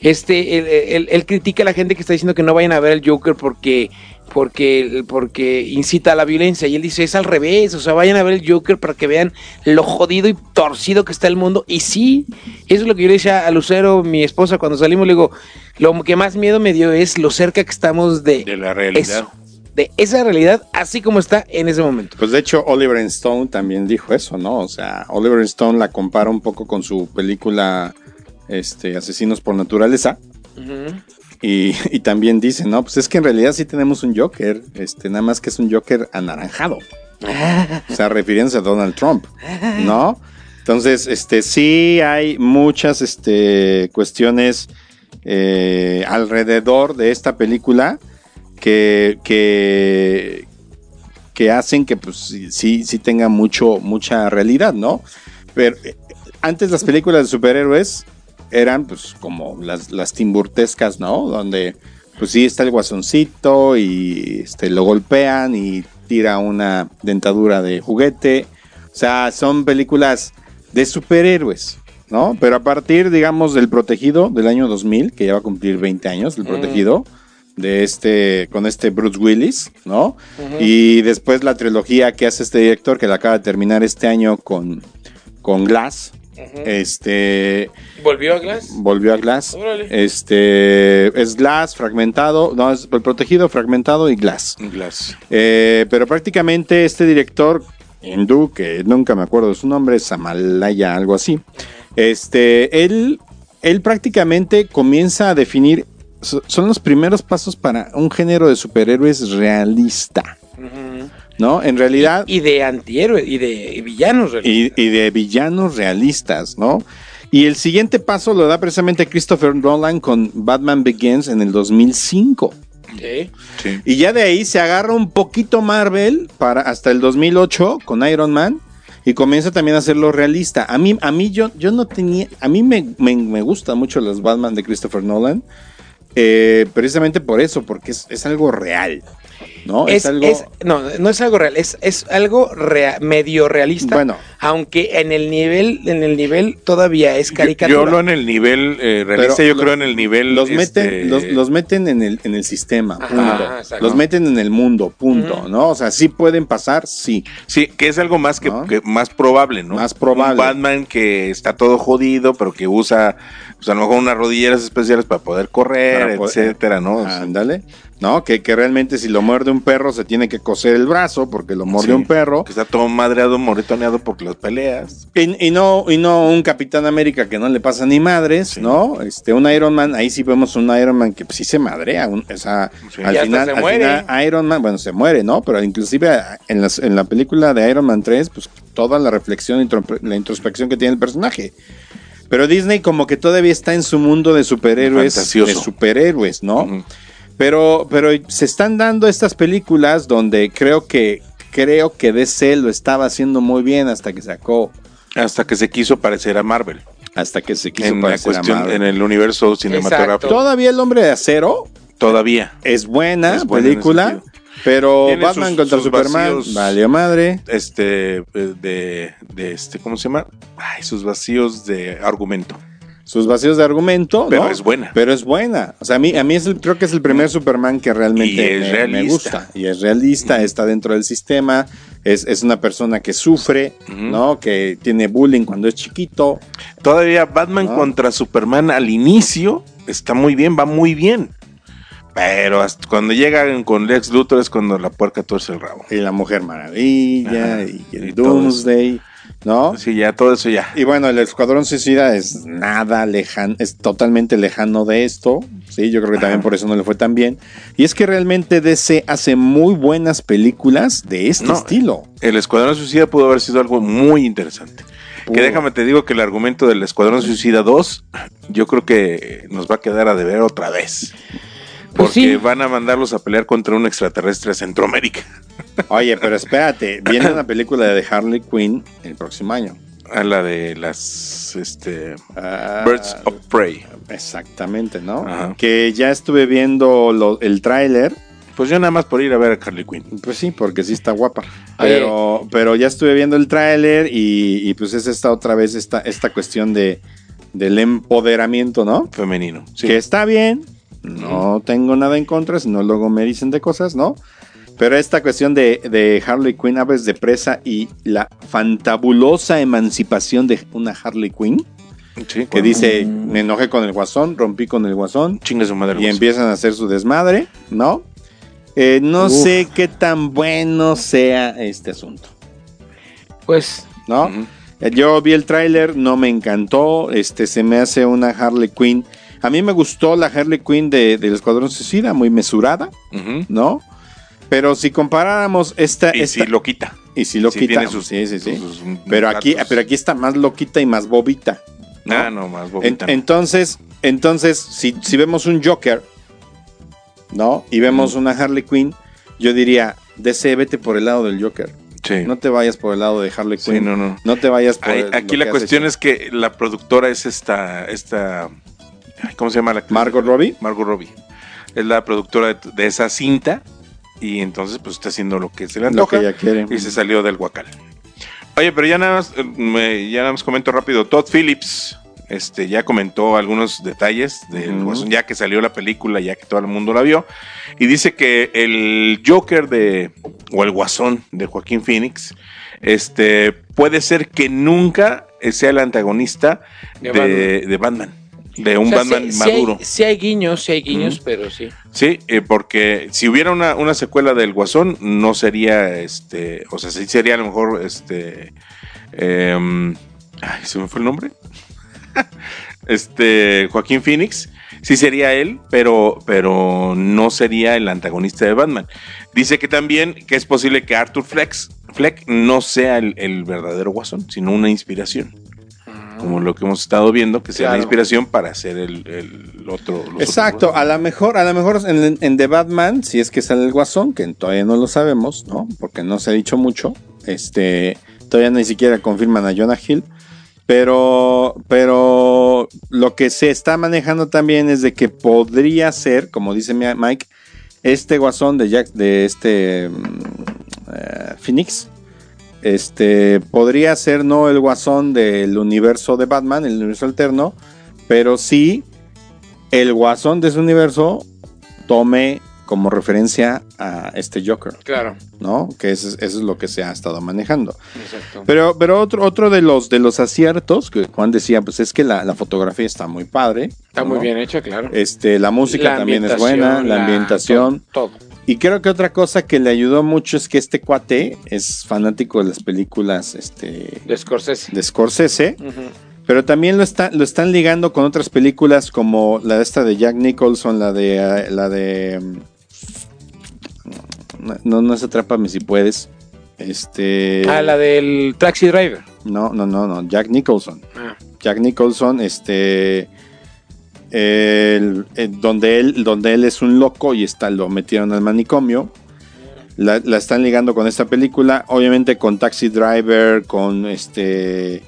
este, él, él- él critica a la gente que está diciendo que no vayan a ver el Joker porque, porque, porque incita a la violencia. Y él dice, es al revés, o sea, vayan a ver el Joker para que vean lo jodido y torcido que está el mundo. Y sí, eso es lo que yo le decía a Lucero, mi esposa, cuando salimos, le digo, lo que más miedo me dio es lo cerca que estamos de, De la realidad. eso, de esa realidad así como está en ese momento. Pues de hecho, Oliver Stone también dijo eso, ¿no? O sea, Oliver Stone la compara un poco con su película este, Asesinos por Naturaleza. Y, [laughs] y también dice, no, pues es que en realidad sí tenemos un Joker, este, nada más que es un Joker anaranjado. O sea, refiriéndose a Donald Trump, ¿no? Entonces, este, sí hay muchas este, cuestiones eh, alrededor de esta película que, que, que hacen que pues sí- sí, tenga mucho, mucha realidad, ¿no? Pero eh, antes las películas de superhéroes eran pues como las, las timburtescas, ¿no? Donde pues sí está el guasoncito y este, lo golpean y tira una dentadura de juguete. O sea, son películas de superhéroes, ¿no? Pero a partir, digamos, del Protegido del año 2000, que ya va a cumplir 20 años, el Protegido, de este, con este Bruce Willis, ¿no? Y después la trilogía que hace este director, que la acaba de terminar este año con, con Glass, este, ¿Volvió a Glass? volvió a Glass, Órale. este, es Glass, fragmentado, no, es el Protegido, fragmentado y Glass. Glass. Eh, pero prácticamente este director hindú, que nunca me acuerdo su nombre, Samalaya, algo así, este, él, él prácticamente comienza a definir, son los primeros pasos para un género de superhéroes realista, ¿no? En realidad... Y de antihéroes y de villanos. y, y de villanos realistas, ¿no? Y el siguiente paso lo da precisamente Christopher Nolan con Batman Begins en el 2005. Sí. Sí. Y ya de ahí se agarra un poquito Marvel para hasta el 2008 con Iron Man y comienza también a hacerlo realista. A mí, a mí yo, yo no tenía, a mí me, me, me gustan mucho los Batman de Christopher Nolan, eh, precisamente por eso, porque es, es algo real, ¿no? Es, algo... es- no, no es algo real, es, es algo rea- medio realista. Bueno. Aunque en el nivel, en el nivel todavía es caricatura. yo hablo en el nivel eh, realista, Pero yo lo- creo en el nivel. los este, meten, los, los meten en el, en el sistema, Ajá, punto. Los meten en el mundo, punto. ¿no? O sea, sí pueden pasar, sí. Sí, que es algo más que, ¿No? que más probable, ¿no? Más probable. Un Batman que está todo jodido, pero que usa, pues a lo mejor unas rodilleras especiales para poder correr, Para poder- etcétera, ¿no? Sea, Ándale. No, que, que realmente si lo muerde un perro se tiene que coser el brazo porque lo sí, un perro. Que está todo madreado, moretoneado por las peleas. Y, y no, y no un Capitán América que no le pasa ni madres, Sí. ¿no? Este, un Iron Man, ahí sí vemos un Iron Man que pues, sí se madrea. un- o sea, Sí. al, final, se al muere. final Iron Man, bueno, se muere, ¿no? Pero inclusive en, las- en la película de Iron Man 3, pues toda la reflexión, la introspección que tiene el personaje. Pero Disney como que todavía está en su mundo de superhéroes, Fantasioso. de superhéroes, ¿no? Pero, pero se están dando estas películas donde creo que creo que DC lo estaba haciendo muy bien hasta que sacó, Hasta que se quiso parecer a Marvel. hasta que se quiso En la parecer a Marvel. en el universo cinematográfico. Todavía el Hombre de Acero Todavía. es buena Es buena en película. Pero Tiene Batman sus- contra sus Superman vacíos. valió madre. Este, eh, de, de este, ¿cómo se llama? Ay, sus vacíos de argumento. Sus vacíos de argumento, Pero ¿no? es buena. Pero es buena. O sea, a mí, a mí es el- creo que es el primer Superman que realmente Y es me, me realista. gusta. Y es realista, está dentro del sistema, es, es una persona que sufre, Ujú. ¿no? Que tiene bullying cuando es chiquito. Todavía Batman Ah. contra Superman al inicio está muy bien, va muy bien. Pero hasta cuando llegan con Lex Luthor es cuando la puerca torce el rabo. Y la Mujer Maravilla, Ajá. y el Y Doomsday, ¿no? Sí, ya todo eso ya. Y bueno, el Escuadrón Suicida es nada lejano, es totalmente lejano de esto. Sí, yo creo que también por eso no le fue tan bien. Y es que realmente DC hace muy buenas películas de este No, estilo. El Escuadrón Suicida pudo haber sido algo muy interesante. Que déjame te digo que el argumento del Escuadrón Suicida 2, yo creo que nos va a quedar a deber otra vez. Pues porque sí. van a mandarlos a pelear contra un extraterrestre a Centroamérica. [laughs] Oye, pero espérate, viene una [clears throat] película de Harley Quinn el próximo año. A la de las este, Ah, Birds of Prey. Exactamente, ¿no? Ajá. Que ya estuve viendo lo- el tráiler. Pues yo nada más por ir a ver a Harley Quinn. Pues sí, porque sí está guapa. Oye. Pero, pero ya estuve viendo el tráiler y, y pues es esta otra vez esta, esta cuestión de, del empoderamiento, ¿no? Femenino. Sí. Que está bien, no tengo nada en contra, si no luego me dicen de cosas, ¿no? Pero esta cuestión de, de Harley Quinn, Aves de Presa y la fantabulosa emancipación de una Harley Quinn, Sí, que cuando- dice, me enojé con el guasón, rompí con el guasón, Chinga su madre. y empiezan a hacer su desmadre, ¿no? Eh, no Uf. sé qué tan bueno sea este asunto, Pues, ¿no? Eh, Yo vi el tráiler, no me encantó, este se me hace una Harley Quinn. A mí me gustó la Harley Quinn de, del Escuadrón Suicida, muy mesurada. ¿no? Pero si comparáramos esta... Y esta si lo quita. y si lo sí quita, tiene sus- sí, sí, sí. sus- pero, aquí, pero aquí está más loquita y más bobita. ¿no? Ah, no, más bobita. no. entonces, entonces si, si vemos un Joker, ¿no? Y vemos una Harley Quinn, yo diría, DC, vete por el lado del Joker. Sí. No te vayas por el lado de Harley Sí, Quinn. no, no. No te vayas por Ay, el- aquí la cuestión hecho. es que la productora es esta, esta, ¿cómo se llama la actriz? Margot Robbie. Margot Robbie. Es la productora de, de esa cinta y entonces pues está haciendo lo que se le Lo antoja que ella quiere. y se salió del guacal. Oye, pero ya nada más, eh, me- ya nada más comento rápido. Todd Phillips, este, ya comentó algunos detalles del Ujú. Guasón, ya que salió la película, ya que todo el mundo la vio, y dice que el Joker de, o el Guasón de Joaquín Phoenix, este, puede ser que nunca sea el antagonista De de, de Batman. De un o sea, Batman sí- sí maduro. hay, sí hay guiños, sí hay guiños, pero sí. Sí, eh, porque si hubiera una, una secuela del Guasón, no sería, este, o sea, sí sería a lo mejor, este, em, ay, se me fue el nombre, [laughs] este, Joaquín Phoenix, sí sería él, pero, pero no sería el antagonista de Batman. Dice que también que es posible que Arthur Flex, Fleck no sea el, el verdadero Guasón, sino una inspiración. Como lo que hemos estado viendo, que sea la inspiración para hacer el, el otro. Exacto, otros a lo mejor, a lo mejor en, en The Batman, si es que sale el Guasón, que todavía no lo sabemos, ¿no? Porque no se ha dicho mucho. Este, todavía ni siquiera confirman a Jonah Hill. Pero, pero lo que se está manejando también es de que podría ser, como dice mi- Mike, este Guasón de Jack, de este mm, eh, Phoenix, este podría ser no el Guasón del universo de Batman, el universo alterno, pero sí el guasón de ese universo tome como referencia a este Joker, Claro, ¿no? Que eso, es- eso es lo que se ha estado manejando. exacto. Pero, pero otro, otro de los de los aciertos que Juan decía, pues es que la, la fotografía está muy padre. Está ¿no? muy bien hecha, claro. Este, la música La también es buena, la, ambientación. Todo. todo. Y creo que otra cosa que le ayudó mucho es que este cuate es fanático de las películas este, De Scorsese. de Scorsese. Pero también lo, está, lo están ligando con otras películas como la de esta de Jack Nicholson, la de... eh, la de mm, no, no es Atrápame si puedes. Este... Ah, la del Taxi Driver. No, no, no, no. Jack Nicholson. Ah, Jack Nicholson, este... donde, él, donde él es un loco y está, lo metieron al manicomio. La, la están ligando con esta película. Obviamente con Taxi Driver, con este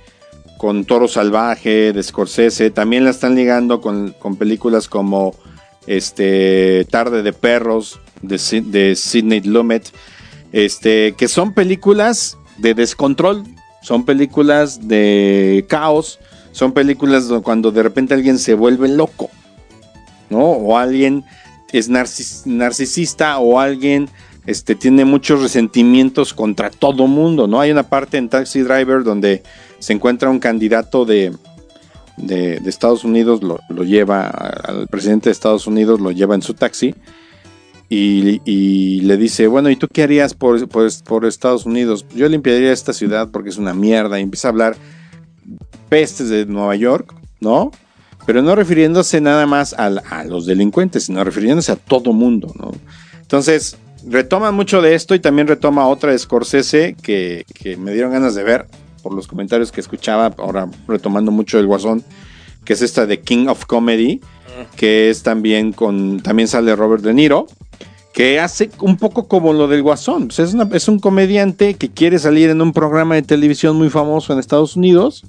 con Toro Salvaje de Scorsese. También la están ligando con, con películas como este Tarde de Perros de, de Sidney Lumet. Este, que son películas de descontrol. Son películas de caos. Son películas do- cuando de repente alguien se vuelve loco. ¿No? O alguien es narcis- narcisista o alguien este, tiene muchos resentimientos contra todo mundo, ¿no? Hay una parte en Taxi Driver donde se encuentra un candidato de, de, Estados Unidos, lo, lleva al presidente de Estados Unidos, lo lleva en su taxi y, le dice, bueno, ¿y tú qué harías por, por Estados Unidos? Yo limpiaría esta ciudad porque es una mierda y empieza a hablar pestes de Nueva York, ¿no? Pero no refiriéndose nada más a, los delincuentes, sino refiriéndose a todo mundo, ¿no? Entonces, retoma mucho de esto y también retoma otra de Scorsese que, que me dieron ganas de ver por los comentarios que escuchaba, ahora retomando mucho el Guasón, que es esta de King of Comedy, que es también con, también sale Robert De Niro, que hace un poco como lo del Guasón. Pues es, una- es un comediante que quiere salir en un programa de televisión muy famoso en Estados Unidos.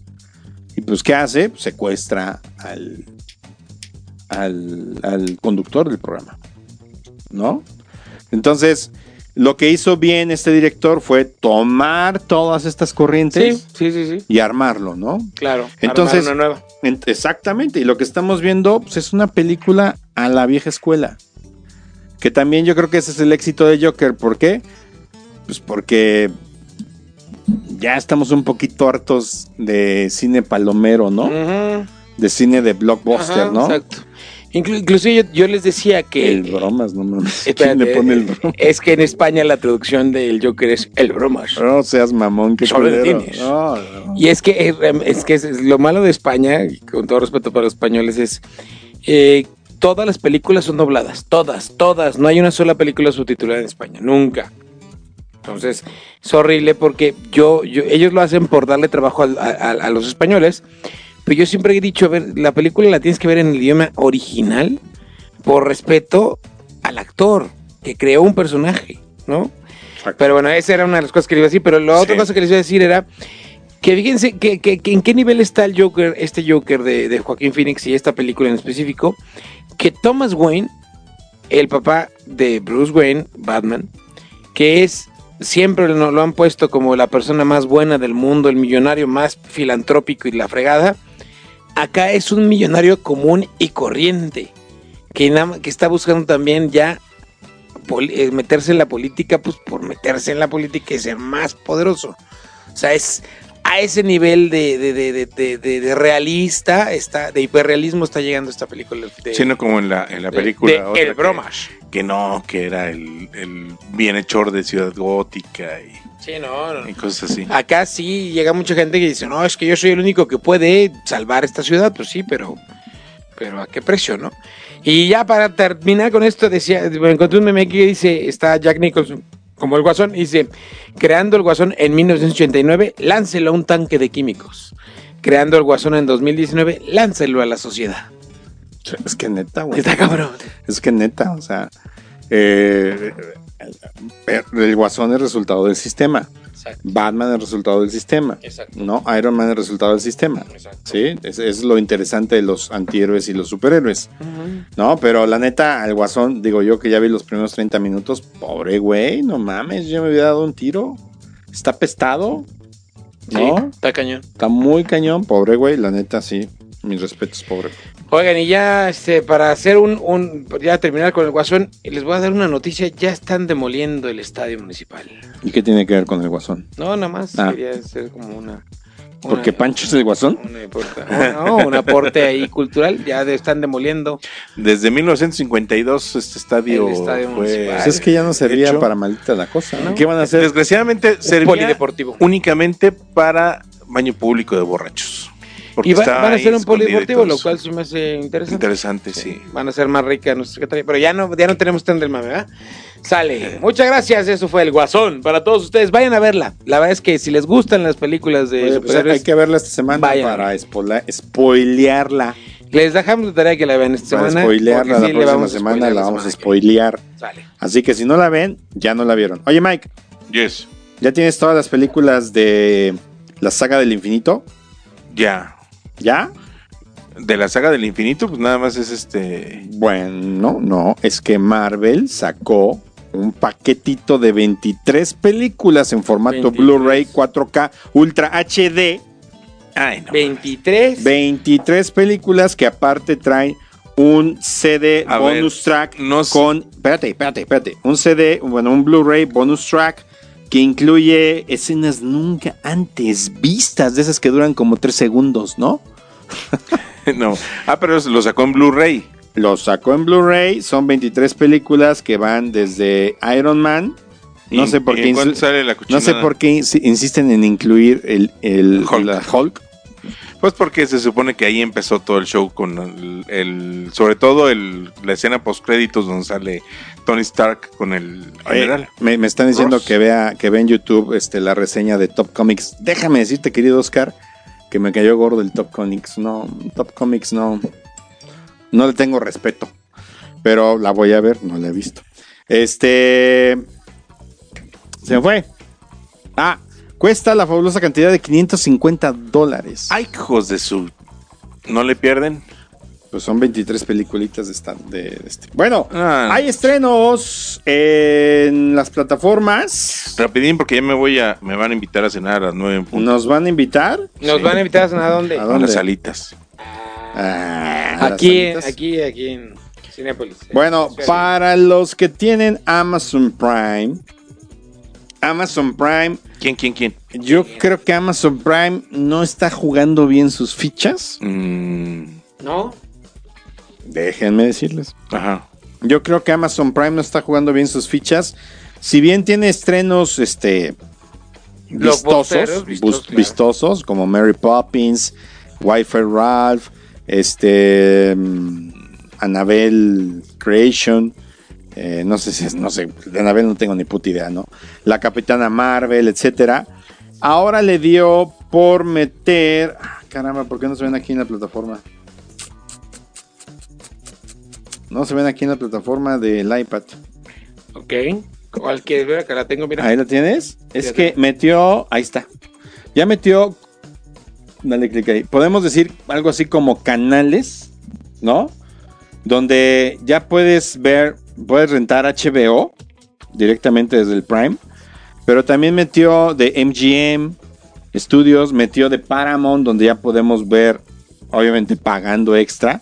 Y pues, ¿qué hace? Pues, secuestra al, al, al conductor del programa. ¿No? Entonces, lo que hizo bien este director fue tomar todas estas corrientes sí, sí, sí. y armarlo, ¿no? Claro. Entonces- armar una nueva. Ent- Exactamente, y lo que estamos viendo pues, es una película a la vieja escuela. Que también yo creo que ese es el éxito de Joker. ¿Por qué? Pues porque ya estamos un poquito hartos de cine palomero, ¿no? De cine de blockbuster, Ajá, ¿no? Exacto. Inclu- inclusive yo, yo les decía que... El bromas, no mames. [laughs] Espérate, ¿Quién le pone el bromas? Es que en España la traducción del Joker es el bromas. No seas mamón, que Solo. No, no. Y es que, eh, es que es- lo malo de España, con todo respeto para los españoles, es eh, todas las películas son dobladas, todas, todas. No hay una sola película subtitulada en España, nunca. Entonces, es horrible porque yo, yo ellos lo hacen por darle trabajo a, a- a los españoles. Pero yo siempre he dicho, a ver, la película la tienes que ver en el idioma original por respeto al actor que creó un personaje, ¿no? Pero bueno, esa era una de las cosas que le iba a decir. Pero la otra Sí. cosa que les iba a decir era que fíjense que, en qué nivel está el Joker, este Joker de, Joaquín Phoenix y esta película en específico, que Thomas Wayne, el papá de Bruce Wayne, Batman, que es siempre nos lo han puesto como la persona más buena del mundo, el millonario más filantrópico y la fregada, acá es un millonario común y corriente, que, que está buscando también ya eh, meterse en la política, pues por meterse en la política y ser más poderoso. O sea, es a ese nivel de, de, de, de, realista, está, de hiperrealismo está llegando esta película. De, Siendo como en la, en la película. de otra El que- Bromas. Que, no, que era el, el bienhechor de Ciudad Gótica y, Sí, no, no. y cosas así. Acá sí llega mucha gente que dice, no, es que yo soy el único que puede salvar esta ciudad. Pues sí, pero, pero ¿a qué precio, no? Y ya para terminar con esto, decía, me encontré un meme que dice, está Jack Nicholson como el Guasón, dice, creando el Guasón en 1989, láncelo a un tanque de químicos. Creando el Guasón en 2019, láncelo a la sociedad. Es que neta, güey. Está cabrón. Es que neta, o sea, eh, el guasón es resultado del sistema. Exacto. Batman es resultado del sistema. Exacto. ¿no? Iron Man es resultado del sistema. Exacto. ¿Sí? Es, es lo interesante de los antihéroes y los superhéroes. ¿No? Pero la neta, al guasón, digo yo que ya vi los primeros 30 minutos, pobre güey, no mames, yo me había dado un tiro. Está pestado. ¿No? Sí, está cañón. Está muy cañón, pobre güey, la neta, sí. Mis respetos, pobre. Oigan, y ya este, para hacer un, un, ya terminar con el guasón, les voy a dar una noticia, ya están demoliendo el estadio municipal. ¿Y qué tiene que ver con el guasón? No, nada más Ah. quería hacer como una... ¿Porque Pancho es el guasón? no, un aporte ahí [laughs] cultural, ya de- están demoliendo. Desde 1952 este estadio, El estadio fue... municipal. Pues es que ya no servía hecho. para maldita la cosa. ¿no? No. ¿Qué van a hacer? Desgraciadamente servía polideportivo. únicamente para baño público de borrachos. Porque Y va- está van a hacer un polideportivo, lo cual sí me hace interesante. Interesante, sí. Van a ser más ricas nuestra secretaria, pero ya no, ya no tenemos tren del mame, ¿verdad? Sale. [laughs] Muchas gracias, eso fue el Guasón. Para todos ustedes, vayan a verla. La verdad es que si les gustan las películas de Oye, pues hay que verla esta semana Vayan. para spoila- spoilearla. les dejamos de tarea que la vean esta Para semana. spoilearla la sí próxima semana, la vamos a spoilear. Sale. Así que si no la ven, ya no la vieron. Oye, Mike, Yes. ¿ya tienes todas las películas de la saga del infinito? Ya. ¿Ya? De la saga del infinito, pues nada más es este. Bueno, no, es que Marvel sacó un paquetito de 23 películas en formato 23. Blu-ray 4K Ultra HD. Ay, no. 23. 23 películas que aparte traen un CD A bonus ver, track no sé. con, espérate, espérate, espérate, un CD, bueno, un Blu-ray bonus track que incluye escenas nunca antes vistas, de esas que duran como 3 segundos, ¿no? [laughs] no. Ah, pero lo sacó en Blu-ray. Lo sacó en Blu-ray, son 23 películas que van desde Iron Man, no ¿Y- sé por qué sale la no sé por qué insi- insisten en incluir el, el Hulk. la Hulk. Pues porque se supone que ahí empezó todo el show con el, el- sobre todo el, la escena post créditos donde sale Tony Stark con el Oye, general. me, me están diciendo Ross. que vea, que en YouTube este, la reseña de Top Comics. Déjame decirte, querido Oscar, que me cayó gordo el Top Comics. No, Top Comics no. No le tengo respeto. Pero la voy a ver, no la he visto. Este. Se fue. Ah, cuesta la fabulosa cantidad de 550 dólares. Ay, hijos de su. ¿No le pierden? Pues son 23 peliculitas de, esta, de, de este. Bueno, Ah. hay estrenos en las plataformas. Rapidín, porque ya me voy a. Me van a invitar a cenar a las 9 en punto. Nos van a invitar. Nos Sí. van a invitar a cenar a dónde? ¿A A dónde? las alitas. Ah, Aquí, aquí, aquí en Cinépolis. Bueno, Sí. para los que tienen Amazon Prime, Amazon Prime, ¿Quién, quién, quién? yo creo que Amazon Prime no está jugando bien sus fichas. Mm, ¿No? Déjenme decirles. ajá. Yo creo que Amazon Prime no está jugando bien sus fichas. Si bien tiene estrenos, este, vistosos, vistos, claro. vistosos, como Mary Poppins, Wi-Fi Ralph, este, mm, Annabelle Creation, eh, no sé si es, no sé, de Annabelle no tengo ni puta idea, ¿no? La Capitana Marvel, etcétera. Ahora le dio por meter, ah, caramba, ¿por qué no se ven aquí en la plataforma? No se ven aquí en la plataforma del iPad. Ok. ¿Cuál quieres ver? Acá la tengo, mira. Ahí lo tienes. Es que metió. Ahí está. Ya metió. Dale clic ahí. Podemos decir algo así como canales, ¿no? Donde ya puedes ver, puedes rentar HBO directamente desde el Prime. Pero también metió de MGM Studios, metió de Paramount, donde ya podemos ver, obviamente pagando extra.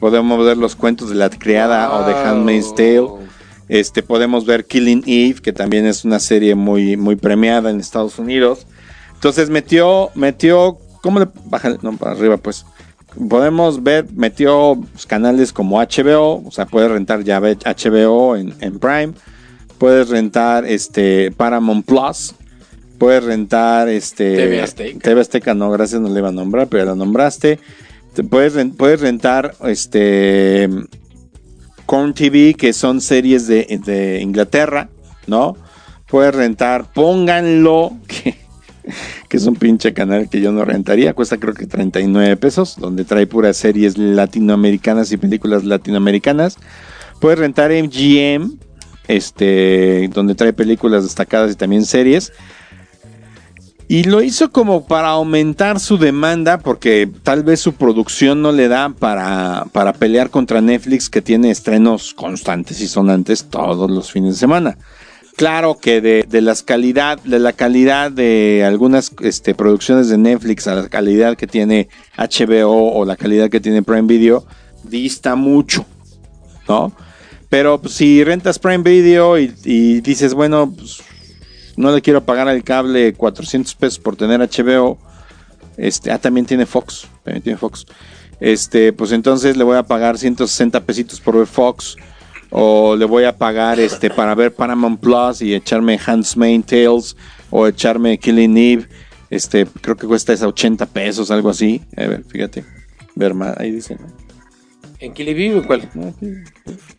Podemos ver los cuentos de la criada o de Handmaid's Tale. Este, podemos ver Killing Eve, que también es una serie muy, muy premiada en Estados Unidos. Entonces metió, metió, ¿cómo le baja? No, para arriba, pues. Podemos ver, metió canales como HBO, o sea, puedes rentar ya HBO en, en Prime. Puedes rentar este Paramount Plus. Puedes rentar este TV Azteca. TV Azteca, no, gracias, no le iba a nombrar, pero la nombraste. Puedes, puedes rentar este Corn TV, que son series de, de Inglaterra, ¿no? Puedes rentar, pónganlo, [laughs] que, que es un pinche canal que yo no rentaría, cuesta creo que 39 pesos, donde trae puras series latinoamericanas y películas latinoamericanas. Puedes rentar MGM, este, donde trae películas destacadas y también series. Y lo hizo como para aumentar su demanda, porque tal vez su producción no le da para, para pelear contra Netflix, que tiene estrenos constantes y sonantes todos los fines de semana. Claro que de, de las calidad, de la calidad de algunas este, producciones de Netflix a la calidad que tiene HBO o la calidad que tiene Prime Video, dista mucho, ¿no? Pero pues, si rentas Prime Video y, y dices, bueno, pues, no le quiero pagar al cable 400 pesos por tener HBO. Este, ah, también tiene Fox. También tiene Fox. Este, pues entonces le voy a pagar 160 pesitos por ver Fox. O le voy a pagar este para ver Paramount Plus y echarme Handmaid's Tales. O echarme Killing Eve. Este, creo que cuesta esa 80 pesos, algo así. A ver, fíjate. Ver más, ahí dice. ¿no? ¿En Kili Vive cuál? No, aquí.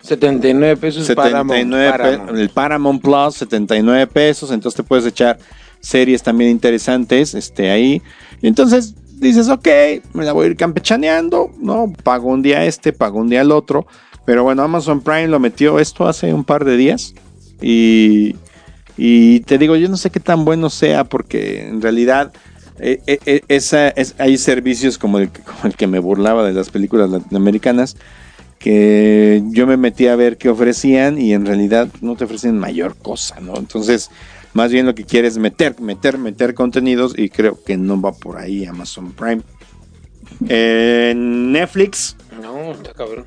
79 pesos 79 Paramount. pe- Paramount. el Paramount Plus 79 pesos entonces te puedes echar series también interesantes este ahí entonces dices ok me la voy a ir campechaneando no pago un día este pago un día el otro pero bueno Amazon Prime lo metió esto hace un par de días y y te digo yo no sé qué tan bueno sea porque en realidad eh, eh, eh, esa, es- hay servicios como el, que- como el que me burlaba de las películas latinoamericanas que yo me metí a ver qué ofrecían y en realidad no te ofrecen mayor cosa, ¿no? Entonces, más bien lo que quieres es meter, meter, meter contenidos y creo que no va por ahí Amazon Prime. En Netflix, No, está cabrón.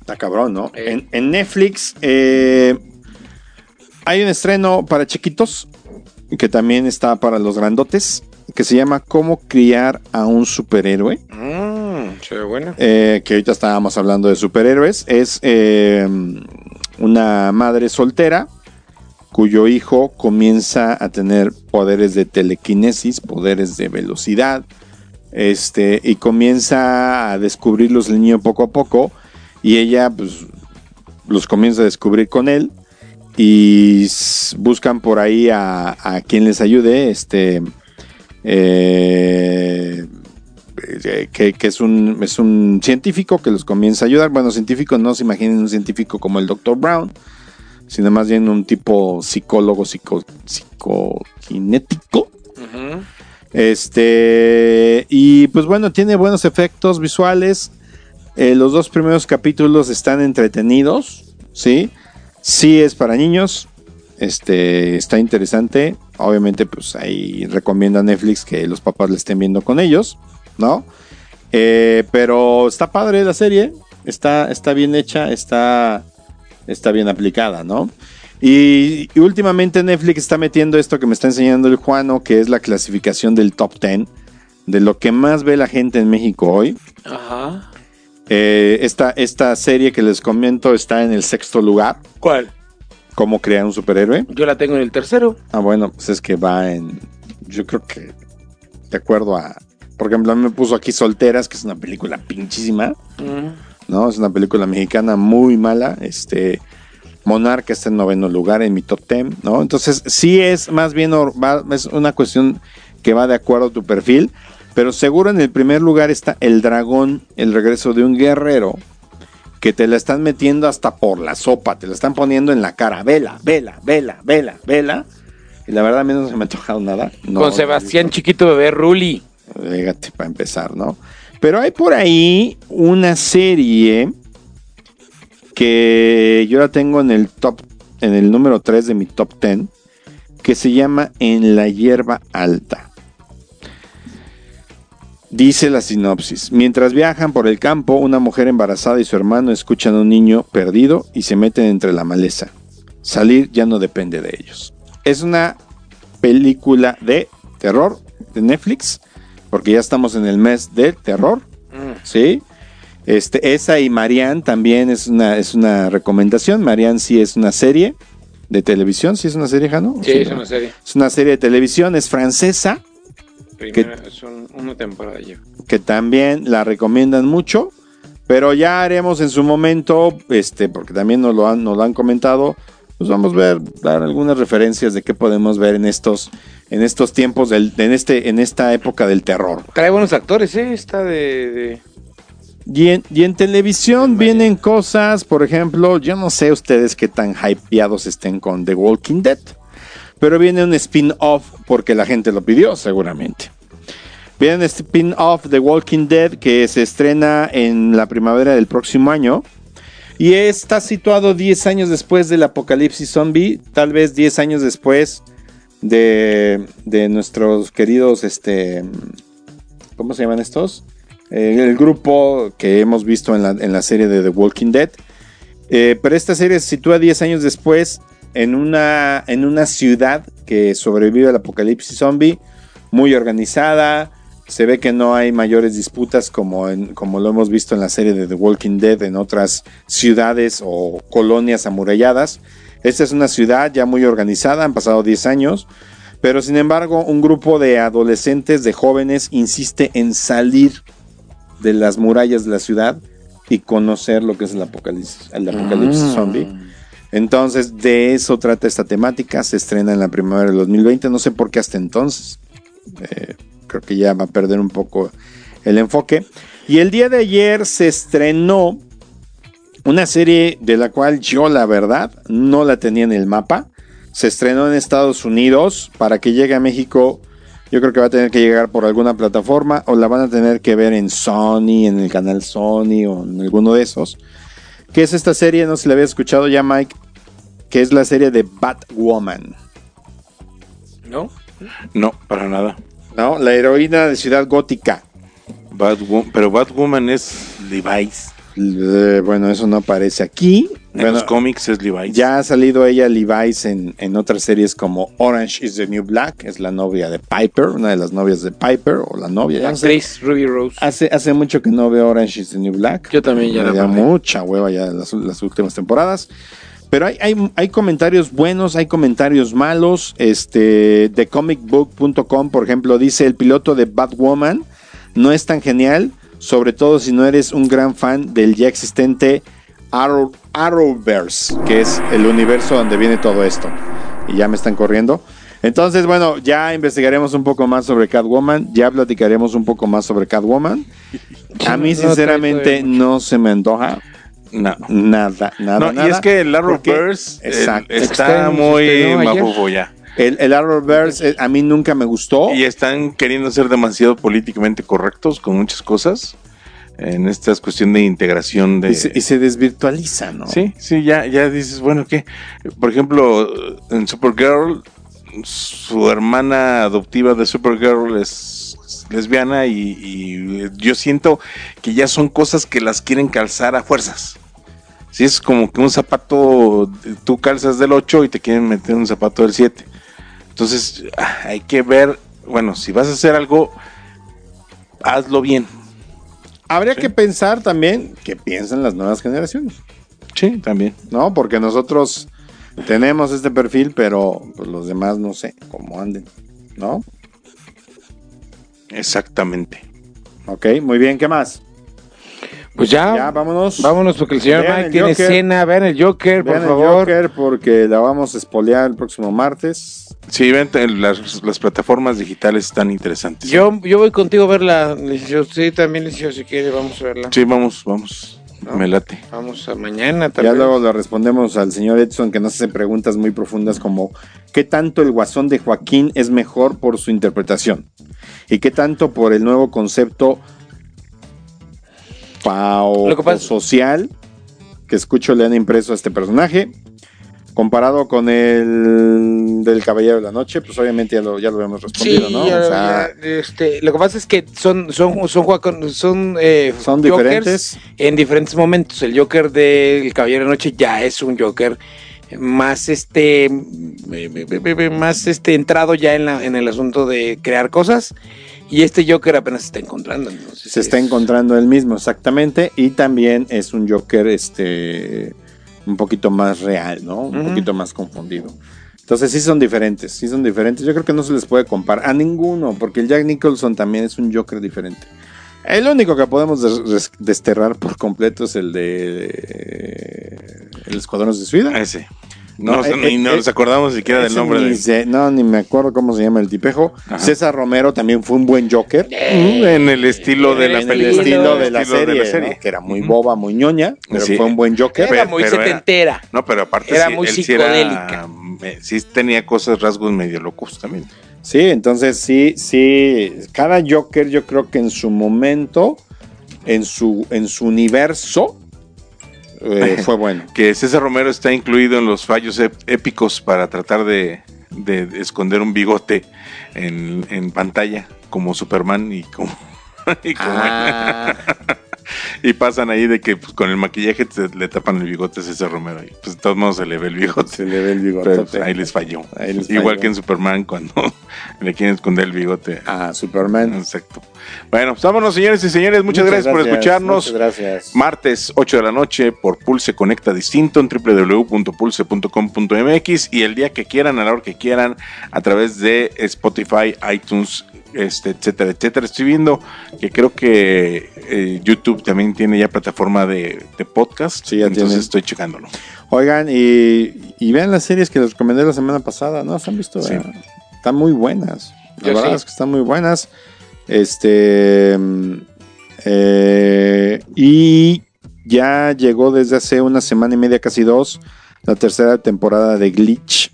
está cabrón, ¿no? Eh. En, en Netflix eh, hay un estreno para chiquitos que también está para los grandotes que se llama Cómo criar a un superhéroe. Bueno. eh, que ahorita estábamos hablando de superhéroes, es eh, una madre soltera cuyo hijo comienza a tener poderes de telequinesis, poderes de velocidad, este, y comienza a descubrirlos el niño poco a poco, y ella pues, los comienza a descubrir con él, y buscan por ahí a, a quien les ayude, este, eh, que, que es, un, es un científico que los comienza a ayudar. Bueno, científico, no se imaginen un científico como el Dr. Brown, sino más bien un tipo psicólogo, psico, psicoquinético. Este, y pues bueno, tiene buenos efectos visuales. Eh, los dos primeros capítulos están entretenidos, ¿sí? Sí es para niños, este, está interesante. Obviamente, pues ahí recomienda Netflix que los papás le estén viendo con ellos, ¿no? Eh, pero está padre la serie, está, está bien hecha, está, está bien aplicada, ¿no? Y, y últimamente Netflix está metiendo esto que me está enseñando el Juano, que es la clasificación del top 10 de lo que más ve la gente en México hoy. Ajá. Eh, esta, esta serie que les comento está en el sexto lugar. ¿Cuál? ¿Cómo crear un superhéroe? Yo la tengo en el tercero. Ah, bueno, pues es que va en. Yo creo que. De acuerdo a. Por ejemplo, a mí me puso aquí Solteras, que es una película pinchísima. ¿No? Es una película mexicana muy mala. Este. Monarca está en noveno lugar en mi top ten, ¿no? Entonces, sí es más bien. va- es una cuestión que va de acuerdo a tu perfil. Pero seguro en el primer lugar está El Dragón, el regreso de un guerrero. Que te la están metiendo hasta por la sopa, te la están poniendo en la cara. Vela, vela, vela, vela, vela. Y la verdad a mí no se me ha tocado nada. No, Con Sebastián Chiquito Bebé Ruli. Fíjate, para empezar, ¿no? Pero hay por ahí una serie que yo la tengo en el top, en el número 3 de mi top 10, que se llama En la hierba alta. Dice la sinopsis. Mientras viajan por el campo, una mujer embarazada y su hermano escuchan a un niño perdido y se meten entre la maleza. Salir ya no depende de ellos. Es una película de terror de Netflix, porque ya estamos en el mes de terror, ¿sí? Este, esa y Marianne también es una, es una recomendación. Marianne sí es una serie de televisión, sí es una serie, Jano. Sí, es una serie. Es una serie de televisión, es francesa, Primera, es un- una temporada lleva. que también la recomiendan mucho, pero ya haremos en su momento, este, porque también nos lo han, nos lo han comentado, pues vamos a ver, dar algunas referencias de qué podemos ver en estos, en estos tiempos, del, en, este, en esta época del terror. Trae buenos actores, ¿eh? Está de... de- Y en, y en televisión vienen cosas, por ejemplo, yo no sé ustedes qué tan hypeados estén con The Walking Dead, pero viene un spin-off porque la gente lo pidió seguramente. Viene un spin-off de Walking Dead que se estrena en la primavera del próximo año y está situado 10 años después del apocalipsis zombie, tal vez 10 años después de, de nuestros queridos, este, ¿cómo se llaman estos? Eh, el grupo que hemos visto en la, en la serie de The Walking Dead. Eh, pero esta serie se sitúa 10 años después en una, en una ciudad que sobrevive al apocalipsis zombie, muy organizada. Se ve que no hay mayores disputas como, en- como lo hemos visto en la serie de The Walking Dead en otras ciudades o colonias amuralladas. Esta es una ciudad ya muy organizada, han pasado 10 años. Pero sin embargo, un grupo de adolescentes, de jóvenes, insiste en salir de las murallas de la ciudad y conocer lo que es el apocalipsis, el apocalipsis zombie. Entonces, de eso trata esta temática. Se estrena en la primavera del 2020. No sé por qué hasta entonces. Eh, creo que ya va a perder un poco el enfoque. Y el día de ayer se estrenó una serie de la cual yo, la verdad, no la tenía en el mapa. Se estrenó en Estados Unidos. Para que llegue a México, yo creo que va a tener que llegar por alguna plataforma o la van a tener que ver en Sony, en el canal Sony o en alguno de esos. ¿Qué es esta serie? No se la había escuchado ya, Mike. Que es la serie de Batwoman. ¿No? No, para nada. ¿No? La heroína de Ciudad Gótica. Batwoman, pero Batwoman es Levi's. Eh, bueno, eso no aparece aquí. En Bueno, los cómics es Levi's. ya ha salido ella Levi's en, en otras series como Orange is the New Black. Es la novia de Piper, una de las novias de Piper, o la novia. La actriz Ruby Rose. Hace, hace mucho que no veo Orange is the New Black. Yo también ya Me la da mucha hueva ya las, las últimas temporadas. Pero hay, hay, hay comentarios buenos, hay comentarios malos. Este, de comicbook.com, por ejemplo, dice el piloto de Batwoman no es tan genial, sobre todo si no eres un gran fan del ya existente Arrow, Arrowverse, que es el universo donde viene todo esto. Y ya me están corriendo. Entonces, bueno, ya investigaremos un poco más sobre Catwoman, ya platicaremos un poco más sobre Catwoman. [laughs] A mí, sinceramente, no se me antoja No. nada, nada, No, nada. y es que el Arrowverse eh, está muy mafufo ya. El, el Arrowverse eh, a mí nunca me gustó. Y están queriendo ser demasiado políticamente correctos con muchas cosas. En esta cuestión de integración de... Y se, y se desvirtualiza, ¿no? Sí, sí, ya, ya dices, bueno, ¿qué? Por ejemplo, en Supergirl, su hermana adoptiva de Supergirl es lesbiana y, y yo siento que ya son cosas que las quieren calzar a fuerzas. Si es como que un zapato, tú calzas del 8 y te quieren meter un zapato del 7. Entonces, hay que ver, bueno, si vas a hacer algo, hazlo bien. Habría Sí. que pensar también que piensan las nuevas generaciones, Sí, también. ¿no? Porque nosotros tenemos este perfil, pero pues, los demás no sé cómo anden, ¿no? Exactamente. Ok, muy bien, ¿qué más? Pues ya, Ya, vámonos. vámonos porque el señor Vean Mike el tiene Joker. cena. Vean el Joker, por Vean el favor. Joker porque la vamos a espolear el próximo martes. Sí, ven, te- las, las plataformas digitales están interesantes. Yo, yo voy contigo a verla, licenciado. Sí, también, si quiere, vamos a verla. Sí, vamos, vamos. No. Me late. Vamos a mañana Ya también. luego le respondemos al señor Edson que nos hace preguntas muy profundas como ¿qué tanto el guasón de Joaquín es mejor por su interpretación? ¿Y qué tanto por el nuevo concepto pasa- social que escucho le han impreso a este personaje? Comparado con el del Caballero de la Noche, pues obviamente ya lo, ya lo hemos respondido, Sí, ¿no? ya- O sea, ya, este, lo que pasa es que son son son son, eh, son diferentes. en diferentes momentos. El Joker del Caballero de Noche ya es un Joker más este más este entrado ya en la en el asunto de crear cosas y este Joker apenas se está encontrando. entonces Se está es- encontrando él mismo, exactamente. Y también es un Joker este un poquito más real, ¿no? Un poquito más confundido. Entonces sí son diferentes, sí son diferentes. Yo creo que no se les puede comparar a ninguno, porque el Jack Nicholson también es un Joker diferente. El único que podemos des- des- desterrar por completo es el de eh, El Escuadrón de Suida. Ese. No, No, eh, ni eh, nos acordamos siquiera del nombre ni de. no, ni me acuerdo cómo se llama el tipejo. Ajá. César Romero también fue un buen Joker. En el estilo de la en el película. estilo de la estilo serie, ¿no? que era muy boba, muy ñoña, pero Sí. fue un buen Joker. era muy pero era- setentera. No, pero aparte Era sí, muy él sí psicodélica. me- sí tenía cosas, rasgos medio locos también. Sí, entonces sí, sí, cada Joker yo creo que en su momento, en su, en su universo, eh, [laughs] fue bueno. Que César Romero está incluido en los fallos ép- épicos para tratar de, de- de esconder un bigote en, en pantalla, como Superman y como. [laughs] y como- Ah, Y pasan ahí de que pues, con el maquillaje te- le tapan el bigote a César Romero. Y pues de todos modos se le ve el bigote. se le ve el Pero bigote. pues, ahí les falló. Ahí les Igual falló. que en Superman cuando [laughs] le quieren esconder el bigote. Ah, Superman. Exacto. Bueno, pues vámonos, señores y señores. Muchas, gracias, por escucharnos. Muchas gracias. Martes 8 de la noche por Pulse Conecta Distinto en www.pulse.com.mx y el día que quieran, a la hora que quieran, a través de Spotify, iTunes, este, etcétera, etcétera. Estoy viendo que creo que eh, YouTube también tiene ya plataforma de, de podcast. Sí, ya entonces estoy checándolo. Oigan, y, y vean las series que les recomendé la semana pasada, ¿no? ¿Se han visto? Sí. Están muy buenas. La Yo verdad sí. es que están muy buenas. Este. eh, y ya llegó desde hace una semana y media, casi dos, la tercera temporada de Glitch,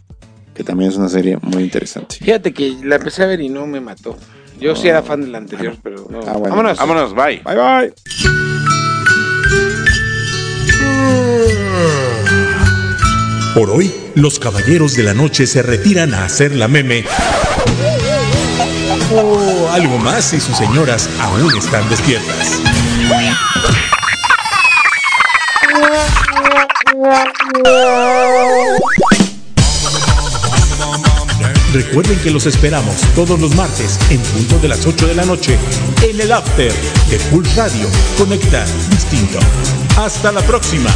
que también es una serie muy interesante. Fíjate que la empecé a ver y no me mató. Yo sí era fan de la anterior, pero no. Ah, bueno. Vámonos. Vámonos, bye. Bye bye. Por hoy, los caballeros de la noche se retiran a hacer la meme. O algo más si sus señoras aún están despiertas. Recuerden que los esperamos todos los martes en punto de las 8 de la noche en el After de Pulse Radio. Conecta distinto. Hasta la próxima.